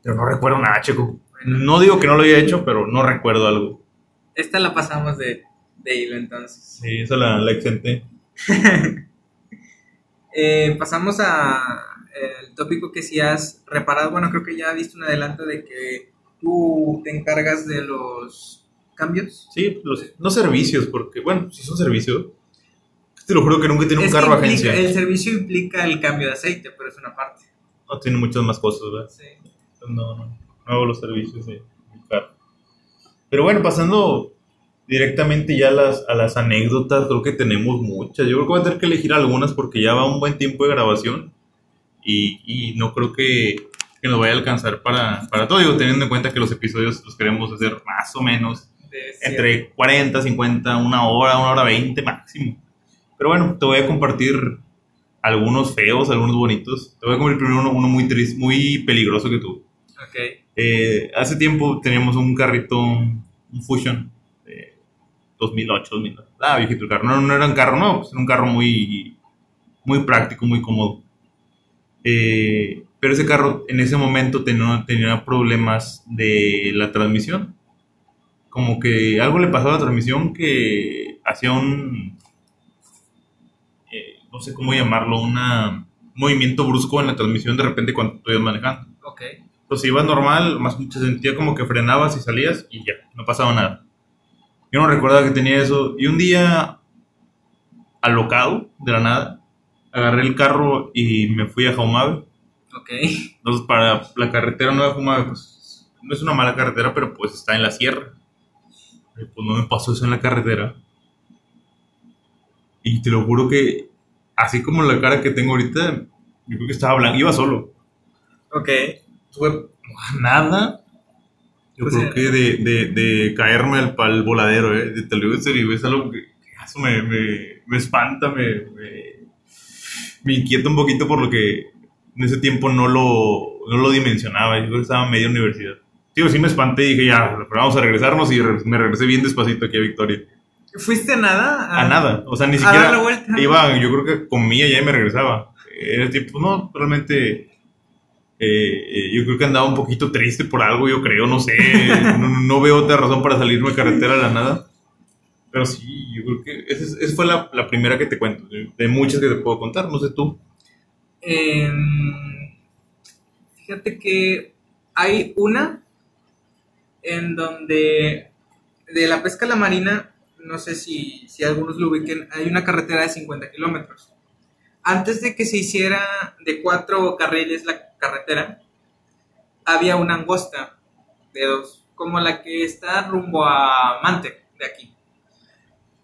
Pero no recuerdo nada, chico. No digo que no lo haya hecho, pero no recuerdo algo. Esta la pasamos de, de hilo entonces. Sí, esa la, la exenté. Eh, pasamos a el tópico que si has reparado. Bueno, creo que ya viste un adelanto de que tú te encargas de los cambios. Sí, los, no servicios, porque, bueno, si son servicios. Te lo juro que nunca tiene un carro implica- agencia. El servicio implica el cambio de aceite, pero es una parte. No tiene muchas más cosas, ¿verdad? Sí. No, no, no hago los servicios de mi carro. Pero bueno, pasando directamente ya a las, a las anécdotas, creo que tenemos muchas. Yo creo que voy a tener que elegir algunas porque ya va un buen tiempo de grabación y, y no creo que, que nos vaya a alcanzar para, para todo. Digo, teniendo en cuenta que los episodios los queremos hacer más o menos De entre 40, 50, una hora, una hora 20 máximo. Pero bueno, te voy a compartir algunos feos, algunos bonitos. Te voy a compartir primero uno, uno muy triste, muy peligroso que tuve. Ok. Eh, hace tiempo teníamos un carrito, un Fusion, de 2008, 2009. Ah, viejito el carro. No, no era un carro, no, pues era un carro muy, muy práctico, muy cómodo. Eh, pero ese carro en ese momento tenía, tenía problemas de la transmisión. Como que algo le pasó a la transmisión que hacía un, eh, no sé cómo llamarlo, una- un movimiento brusco en la transmisión de repente cuando tú ibas manejando. Ok. Pues si ibas normal, más se sentía como que frenabas y salías y ya, no pasaba nada. Yo no recordaba que tenía eso. Y un día, alocado, de la nada, agarré el carro y me fui a Jaumave. Ok. Entonces, para la carretera Nueva Jaumave, pues no es una mala carretera, pero pues está en la sierra. Y pues no me pasó eso en la carretera. Y te lo juro que, así como la cara que tengo ahorita, yo creo que estaba blanco, iba solo Ok. tuve nada. Yo Pues, creo eh, que de, de, de caerme al, al voladero, ¿eh? De- Te lo digo en serio, es algo que, eso me, me, me espanta, me, me, me inquieta un poquito por lo que en ese tiempo no lo, no lo dimensionaba. Yo creo que estaba en media universidad. Digo, sí me espanté y dije, ya, pero vamos a regresarnos y me regresé bien despacito aquí a Victoria. ¿Fuiste a nada? A nada, o sea, ni a siquiera dar la vuelta. iba, yo creo que comía ya y me regresaba. Era tipo, no, realmente eh, eh, yo creo que andaba un poquito triste por algo, yo creo, no sé, no, no veo otra razón para salirme de carretera a la nada. Pero sí, yo creo que esa, es- esa fue la, la primera que te cuento, de, de muchas que te puedo contar, no sé tú. Em, fíjate que hay una en donde de la pesca a la marina, no sé si, si algunos lo ubiquen, hay una carretera de 50 kilómetros. Antes de que se hiciera de cuatro carriles la carretera, había una angosta de dos, como la que está rumbo a Mante, de aquí.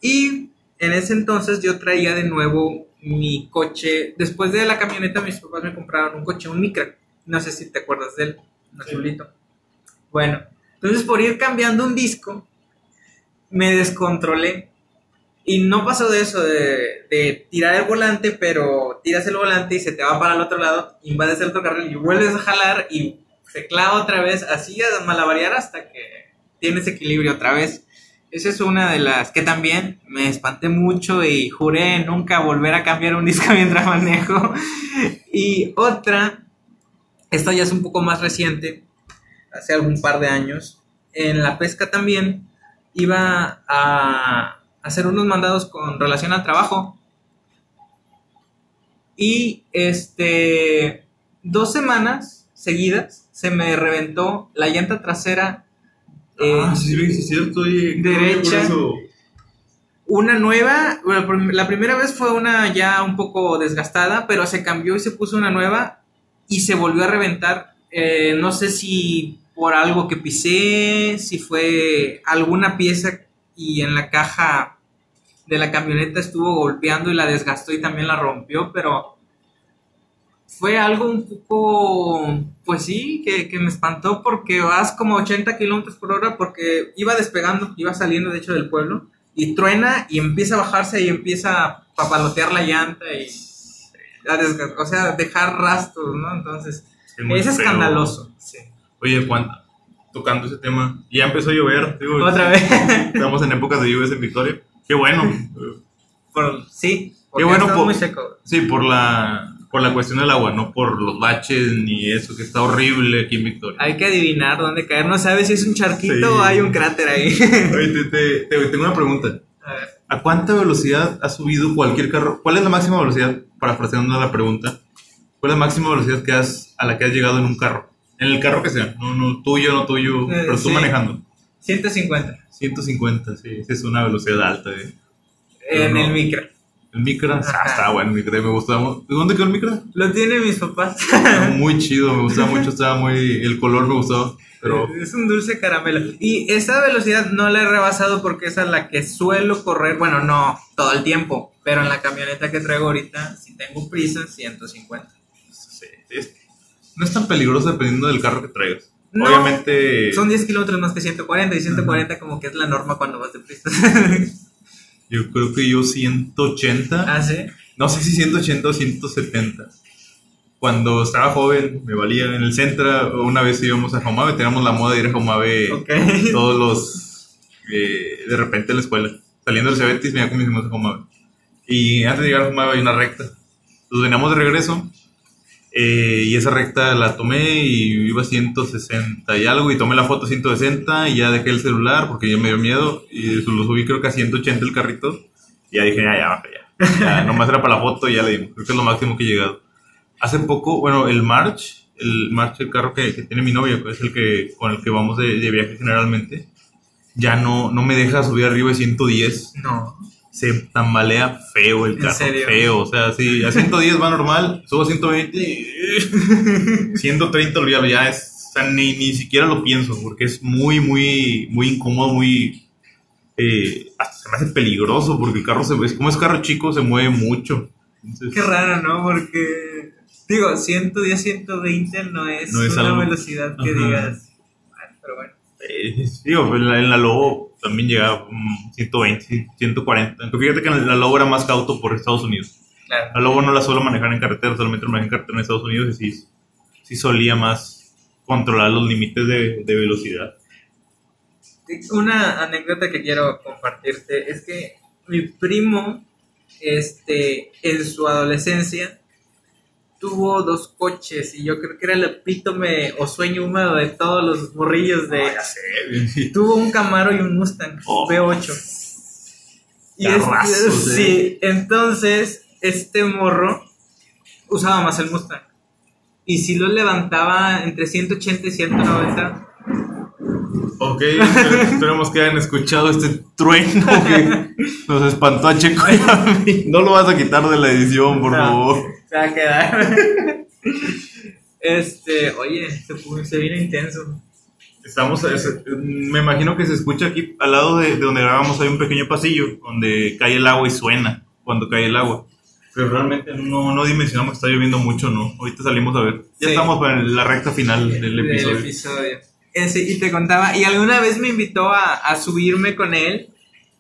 Y en ese entonces yo traía de nuevo mi coche. Después de la camioneta, mis papás me compraron un coche, un Micra. No sé si te acuerdas de él, un azulito. Bueno, entonces por ir cambiando un disco, me descontrolé. Y no pasó de eso, de, tirar el volante, pero tiras el volante y se te va para el otro lado, invades el otro carril y vuelves a jalar y se clava otra vez, así a malabarear hasta que tienes equilibrio otra vez. Esa es una de las que también me espanté mucho y juré nunca volver a cambiar un disco mientras manejo. Y otra, esta ya es un poco más reciente, hace algún par de años, en la pesca también iba a hacer unos mandados con relación al trabajo. Y este, dos semanas seguidas se me reventó la llanta trasera ah, sí, sí, cierto. Oye, derecha. Una nueva, bueno, la primera vez fue una ya un poco desgastada, pero se cambió y se puso una nueva y se volvió a reventar. Eh, no sé si por algo que pisé, si fue alguna pieza y en la caja de la camioneta estuvo golpeando y la desgastó y también la rompió, pero fue algo un poco, pues sí, que, me espantó porque vas como 80 kilómetros por hora porque iba despegando, iba saliendo de hecho del pueblo y truena y empieza a bajarse y empieza a papalotear la llanta y, o sea, dejar rastros, ¿no? Entonces, es, escandaloso. Oye, Juan, tocando ese tema, ya empezó a llover, digo, Otra vez. Estamos en épocas de lluvias en Victoria. Qué bueno. sí, qué bueno por, muy seco. Sí, por la por la cuestión del agua, no por los baches ni eso, que está horrible aquí en Victoria. Hay que adivinar dónde caer, no sabes si es un charquito o hay un cráter ahí. Oye, te, tengo una pregunta. A, ¿A cuánta velocidad ha subido cualquier carro? ¿Cuál es la máxima velocidad, parafraseando la pregunta, cuál es la máxima velocidad que has, a la que has llegado en un carro? En el carro que sea, no, no tuyo, no tuyo, eh, pero tú manejando. 150. 150, sí, es una velocidad alta. Eh. En el micro. El micro, ah, está bueno, el micro, me gustaba. ¿De dónde quedó el micro? Lo tienen mis papás. muy chido, me gustaba mucho, estaba muy. El color me gustaba. Pero... Es un dulce caramelo. Y esa velocidad no la he rebasado porque es la que suelo correr. Bueno, no todo el tiempo, pero en la camioneta que traigo ahorita, si tengo prisa, 150. Sí, no es tan peligroso dependiendo del carro que traigas. Obviamente. Son 10 kilómetros más que 140 y 140 como que es la norma cuando vas de prisa. Yo creo que yo 180. Ah, sí. No sé si 180 o 170. Cuando estaba joven, me valía en el centro. Una vez íbamos a Jomave, teníamos la moda de ir a Jomave todos los. Eh, de repente en la escuela. Saliendo del Cebetis, iba con mis a Jomave. Y antes de llegar a Jomave hay una recta. Entonces veníamos de regreso eh, y esa recta la tomé y iba a 160 y algo y tomé la foto 160 y ya dejé el celular porque ya me dio miedo y lo subí creo que a 180 el carrito y ya dije ya, ya, ya, ya nomás era para la foto y ya le dimos, creo que es lo máximo que he llegado. Hace poco, bueno, el March, el March, el carro que, tiene mi novia, es el que con el que vamos de, de viaje generalmente, ya no, no me deja subir arriba de 110. No se tambalea feo el carro. Feo. O sea, si a 110 va normal, subo a 120, 130 olvídalo, ya es. O sea, ni, ni siquiera lo pienso, porque es muy, muy, muy incómodo, muy. Eh, hasta se me hace peligroso, porque el carro se es como es carro chico, se mueve mucho. Qué raro, ¿no? Porque. Digo, 110, 120 no es, una velocidad que digas. pero bueno. Eh, digo, en la, en la Lobo también llegaba 120, 140. Aunque fíjate que la Lobo era más cauto por Estados Unidos. La Lobo no la suelo manejar en carretera, solamente la manejo en carretera en Estados Unidos y sí, sí solía más controlar los límites de, de velocidad. Una anécdota que quiero compartirte es que mi primo, este, en su adolescencia, tuvo dos coches y yo creo que era el epítome o sueño húmedo de todos los morrillos de... tuvo un Camaro y un Mustang oh. V8. Y sí, entonces este morro usaba más el Mustang. Y si lo levantaba entre 180 y 190. Ok, esperemos que hayan escuchado este trueno que nos espantó a Checo y a mí. No lo vas a quitar de la edición, por favor. Se va a quedar. este, oye, se, se vino intenso. Estamos, me imagino que se escucha aquí al lado de, donde grabamos hay un pequeño pasillo donde cae el agua y suena cuando cae el agua. Pero realmente no, no dimensionamos que está lloviendo mucho, ¿no? Ahorita salimos a ver. Ya Sí. estamos para la recta final del del episodio. episodio. Ese, y te contaba, y alguna vez me invitó a, a subirme con él,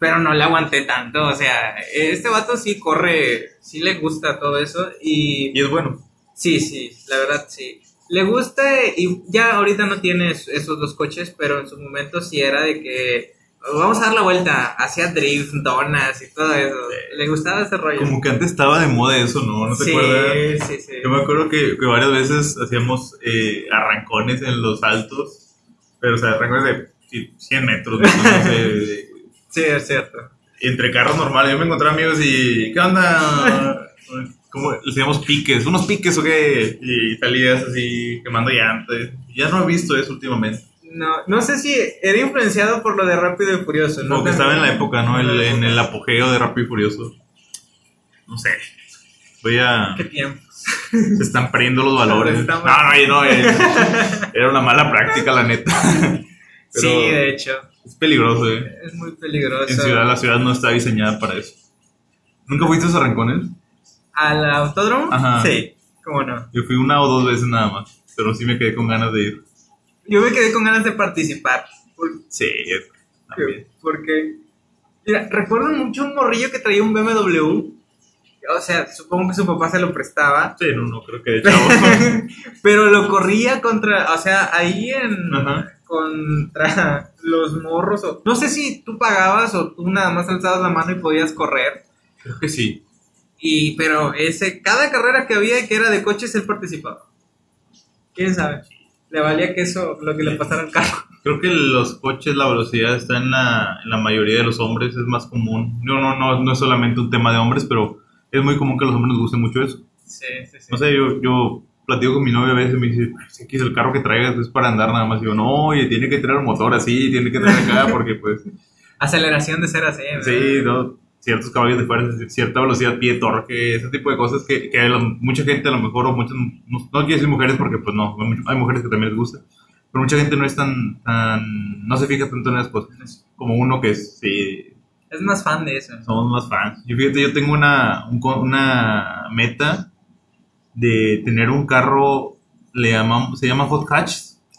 pero no le aguanté tanto. O sea, este vato sí corre, sí le gusta todo eso. Y Y es bueno. sí, sí, la verdad sí. Le gusta y ya ahorita no tiene es- esos dos coches, pero en su momento sí era de que vamos a dar la vuelta, hacía drift, donas y todo eso. Le gustaba ese rollo. Como que antes estaba de moda eso, ¿no? ¿No te sí, acuerdas? sí, sí. Yo me acuerdo que, que varias veces hacíamos eh, arrancones en los altos, pero o sea, arrancones de sí, 100 metros, ¿no? No sé, Sí, es cierto. entre carros normales. Yo me encontraba amigos y, ¿qué onda? Como le decíamos piques, unos piques o qué, y salías así quemando llantas. Ya no he visto eso últimamente. No, no sé si era influenciado por lo de Rápido y Furioso, ¿no? Como que estaba en la época, ¿no? El- en el apogeo de Rápido y Furioso. No sé. Voy a. ¿Qué tiempo? Se están perdiendo los valores. No, no, no, era una mala práctica, la neta. sí, de hecho. Es peligroso, ¿eh? Es muy peligroso. En ciudad, la ciudad no está diseñada para eso. ¿Nunca fuiste a esos arrancones? ¿Al autódromo? Ajá. Sí, cómo no. Yo fui una o dos veces nada más, pero sí me quedé con ganas de ir. Yo me quedé con ganas de participar. por- Sí, también. Porque, mira, recuerdo mucho un morrillo que traía un BMW. O sea, supongo que su papá se lo prestaba. Sí, no, no creo que de chavo. Pero lo corría contra, o sea, ahí en Ajá. Contra los morros. o- no sé si tú pagabas o tú nada más alzabas la mano y podías correr. Creo que sí. Y, pero ese, cada carrera que había que era de coches, él participaba. ¿Quién sabe? Le valía que eso, lo que le pasara al carro. Creo que los coches, la velocidad está en la, en la mayoría de los hombres, es más común. No, no, no, no es solamente un tema de hombres, pero es muy común que a los hombres les guste mucho eso. Sí, sí, sí. No sé, yo, yo platico con mi novia a veces me dice, "Ay, si quieres el carro que traigas es para andar nada más. Y yo, no, oye, tiene que el motor así, tiene que traer acá, porque pues, Aceleración de ser así. ¿verdad? sí, no, ciertos caballos de fuerza, cierta velocidad, pie, torque, ese tipo de cosas que, que mucha gente a lo mejor, o muchas, no, no quiero decir mujeres porque pues no, hay mujeres que también les gusta, pero mucha gente no es tan, tan no se fija tanto en esas cosas, como uno que es, sí, Es más fan de eso. somos más fans. Yo fíjate, yo tengo una, un una meta de tener un carro, le llamamos, se llama hot hatch,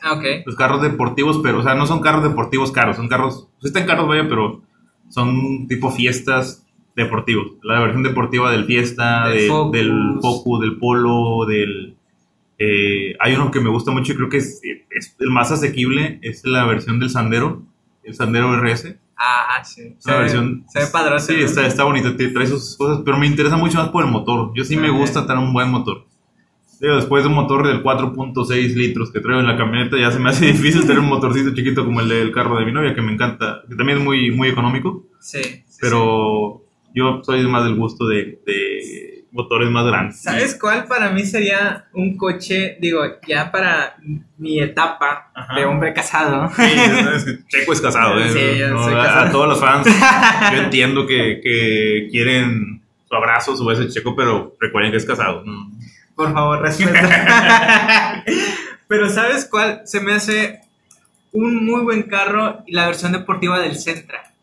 Ah, ok. los carros deportivos, pero, o sea, no son carros deportivos caros, son carros, pues están caros, vaya, pero son tipo fiestas deportivos. La versión deportiva del fiesta, Del de- Focus. del Focus, del Polo, del... eh, hay uno que me gusta mucho y creo que es, es el más asequible, es la versión del Sandero, el Sandero RS. Ah, sí. Se, Una ve- versión- se ve padre. Sí, está, está bonito, te- trae sus cosas, pero me interesa mucho más por el motor. Yo sí me gusta tener un buen motor. Digo, después de un motor del 4.6 litros que traigo en la camioneta, ya se me hace difícil tener un motorcito chiquito como el del carro de mi novia, que me encanta, que también es muy, muy económico, Sí. sí, pero yo soy más del gusto de, de motores más grandes. ¿Sabes cuál para mí sería un coche, digo, ya para mi etapa Ajá. de hombre casado? Sí, es que Checo es casado, ¿eh? Sí, yo No, soy a- casado. A todos los fans, yo entiendo que, que quieren su abrazo, su beso Checo, pero recuerden que es casado. ¿no? Por favor, respeta. Pero ¿sabes cuál? Se me hace un muy buen carro y la versión deportiva del Sentra.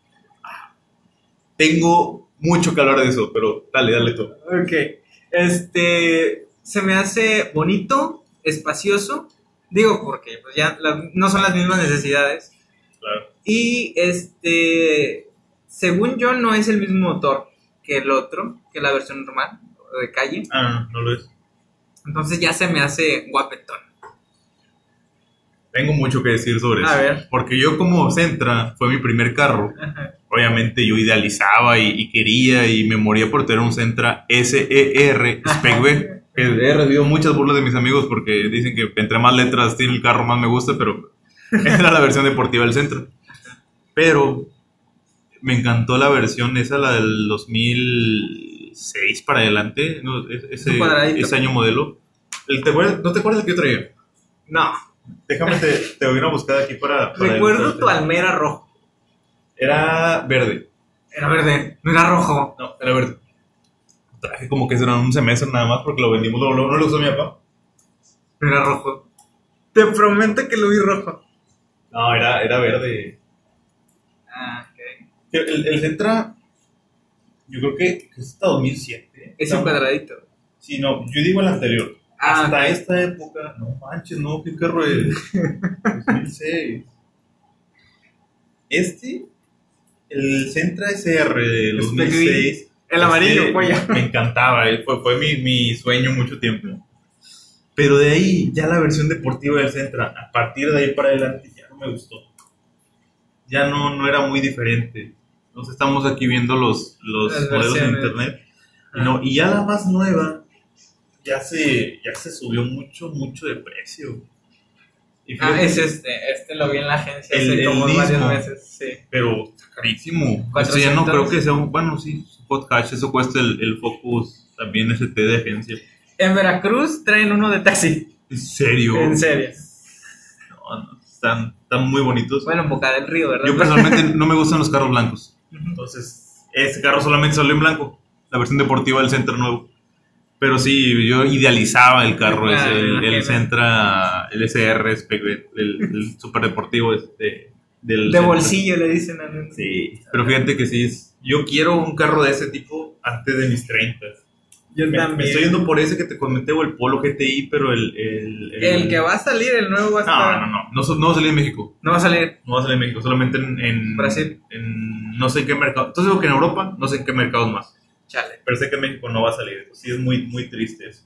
Tengo mucho que hablar de eso, pero dale, dale tú. Ok. Este, se me hace bonito, espacioso. Digo porque pues ya no son las mismas necesidades. Claro. Y este, según yo, no es el mismo motor que el otro, que la versión normal de calle. Ah, no lo es. Entonces ya se me hace guapetón. Tengo mucho que decir sobre A eso. ver. Porque yo como Sentra fue mi primer carro. Ajá. Obviamente yo idealizaba y, y quería y me moría por tener un Sentra SER Spec B. Que he recibido muchas burlas de mis amigos porque dicen que entre más letras tiene el carro más me gusta, pero era la versión deportiva del Sentra. Pero me encantó la versión esa, la del 2006 para adelante, no, es- ese, ese año modelo. El- ¿te acuerdas- ¿No te acuerdas el que yo traía? No, Déjame, te, te voy a ir a buscar aquí para... para recuerdo tu almera rojo. Era verde. Era verde, no era rojo. No, era verde. Traje como que será un semestre nada más porque lo vendimos, luego, no lo usó mi papá. No era rojo. Te prometo que lo vi rojo. No, era, era verde. Ah, ok. El, el Sentra, Yo creo que es hasta 2007. Ese No, cuadradito. Sí, no, yo digo el anterior. Ah, hasta ok. esta época, no manches, no, qué carro es. 2006. Este, el Sentra SR de Es 2006. El amarillo, este, polla. Me encantaba, eh, fue, fue mi, mi sueño mucho tiempo. Pero de ahí, ya la versión deportiva del Sentra, a partir de ahí para adelante, ya no me gustó. Ya no, no era muy diferente. Entonces estamos aquí viendo los, los modelos de versiones. internet. Y, no, y ya la más nueva, ya se, ya se subió mucho, mucho de precio. Y Ah, es este. Este lo vi en la agencia El- hace el como mismo. varios meses. Sí. Pero está carísimo. Esto ya no 400. creo que sea un, bueno, sí, podcast, eso cuesta el, el Focus también ST de agencia. En Veracruz traen uno de taxi. ¿En serio? En serio. No, no, están, están muy bonitos. Bueno, en Boca del Río, ¿verdad? Yo personalmente no me gustan los carros blancos. Entonces, este carro solamente salió en blanco, la versión deportiva del Sentra nuevo. Pero sí, yo idealizaba el carro Ah, ese, el, el. Sentra, el SR, el, el super deportivo este, del De Sentra. bolsillo le dicen a mí. Sí, pero fíjate que sí, es, yo quiero un carro de ese tipo antes de mis 30. Yo Me, me también. estoy yendo por ese que te comenté, o el Polo GTI, pero el... El, El que va a salir, el nuevo va a No, estar. no, no, no, so- no va a salir en México. No va a salir. No va a salir en México, solamente en, en Brasil. en no sé en qué mercado. Entonces digo que en Europa, no sé en qué mercados más. Chale. Pero sé que en México no va a salir. Sí, es muy, muy triste eso.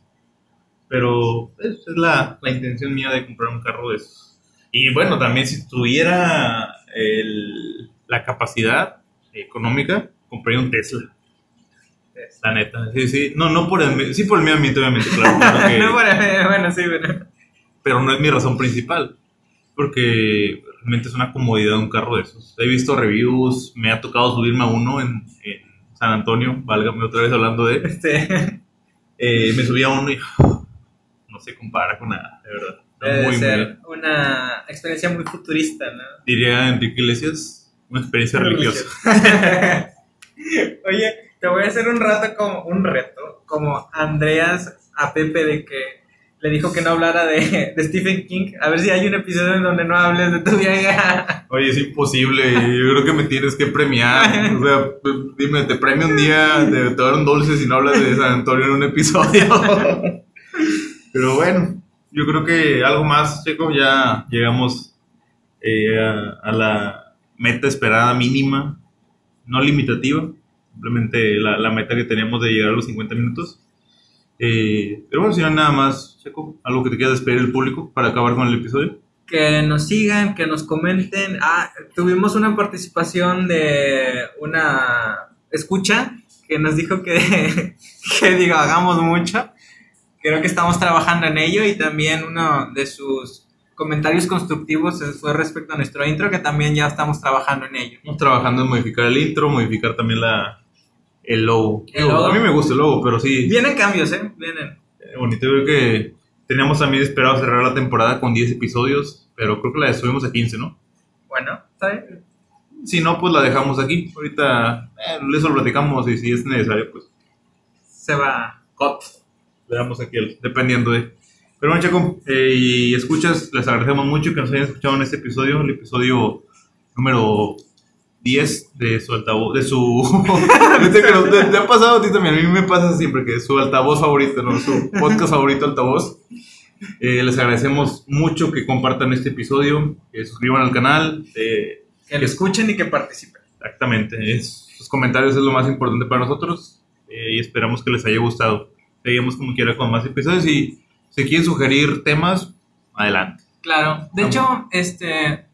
Pero es, es la, la intención mía de comprar un carro de esos. Y bueno, también si tuviera el- la capacidad económica, compraría un Tesla. La neta. Sí, sí. No, no por el, sí por el medio ambiente, obviamente, claro. claro que- no, bueno, bueno, sí, bueno. pero no es mi razón principal. Porque realmente es una comodidad un carro de esos. He visto reviews, me ha tocado subirme a uno en, en San Antonio, válgame otra vez hablando de. Este, Eh, me subí a uno y no se compara con nada, de verdad. Debe muy, ser muy- una experiencia muy futurista, ¿no? diría Enrique Iglesias, una experiencia religiosa. Oye, te voy a hacer un rato como un reto, como Andreas a Pepe de que le dijo que no hablara de, Stephen King. A ver si hay un episodio en donde no hables de tu viaje. Oye, es imposible, yo creo que me tienes que premiar. O sea, dime, te premio un día, te, te un dulce si no hablas de San Antonio en un episodio. Pero bueno, yo creo que algo más, Checo, ya llegamos eh, a, a la meta esperada mínima, no limitativa, simplemente la, la meta que teníamos de llegar a los 50 minutos. Eh, pero bueno, si no nada más, Checo, algo que te quieras despedir del público para acabar con el episodio. Que nos sigan, que nos comenten. Ah, tuvimos una participación de una escucha que nos dijo que, que digo, hagamos mucho. Creo que estamos trabajando en ello y también uno de sus comentarios constructivos fue respecto a nuestro intro, que también ya estamos trabajando en ello. Estamos trabajando en modificar el intro, modificar también la, el logo. El Digo, logo. A mí me gusta el logo, pero sí, Vienen cambios, ¿eh? Vienen. bonito. Creo que teníamos también esperado cerrar la temporada con 10 episodios, pero creo que la subimos a 15, ¿no? Bueno, ¿está bien? Si no, pues la dejamos aquí. Ahorita eh, eso lo platicamos y si es necesario, pues Se va. cut. Le damos aquí, el- dependiendo de... Pero bueno, Checo, eh, y escuchas, les agradecemos mucho que nos hayan escuchado en este episodio, el episodio número 10 de su altavoz, de su... Te, te ha pasado a ti también, a mí me pasa siempre que su altavoz favorito, ¿no? Su podcast favorito altavoz. Eh, les agradecemos mucho que compartan este episodio, que suscriban al canal, eh, Que lo escuchen y que participen. Exactamente, es- sus comentarios es lo más importante para nosotros eh, y esperamos que les haya gustado. Seguimos como quiera con más episodios y si quieren sugerir temas, adelante. Claro. De hecho, este.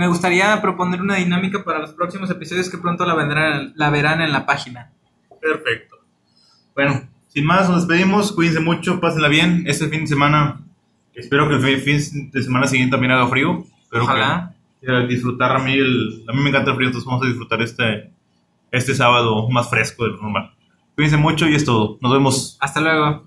Me gustaría proponer una dinámica para los próximos episodios que pronto la, vendrán, la verán en la página. Perfecto. Bueno, sin más, nos despedimos, cuídense mucho, pásenla bien. Este fin de semana, espero que el fin- de semana siguiente también haga frío. Espero Ojalá. que eh, disfrutar a mí, el, a mí me encanta el frío, entonces vamos a disfrutar este, este sábado más fresco de lo normal. Cuídense mucho y es todo. Nos vemos. Hasta luego.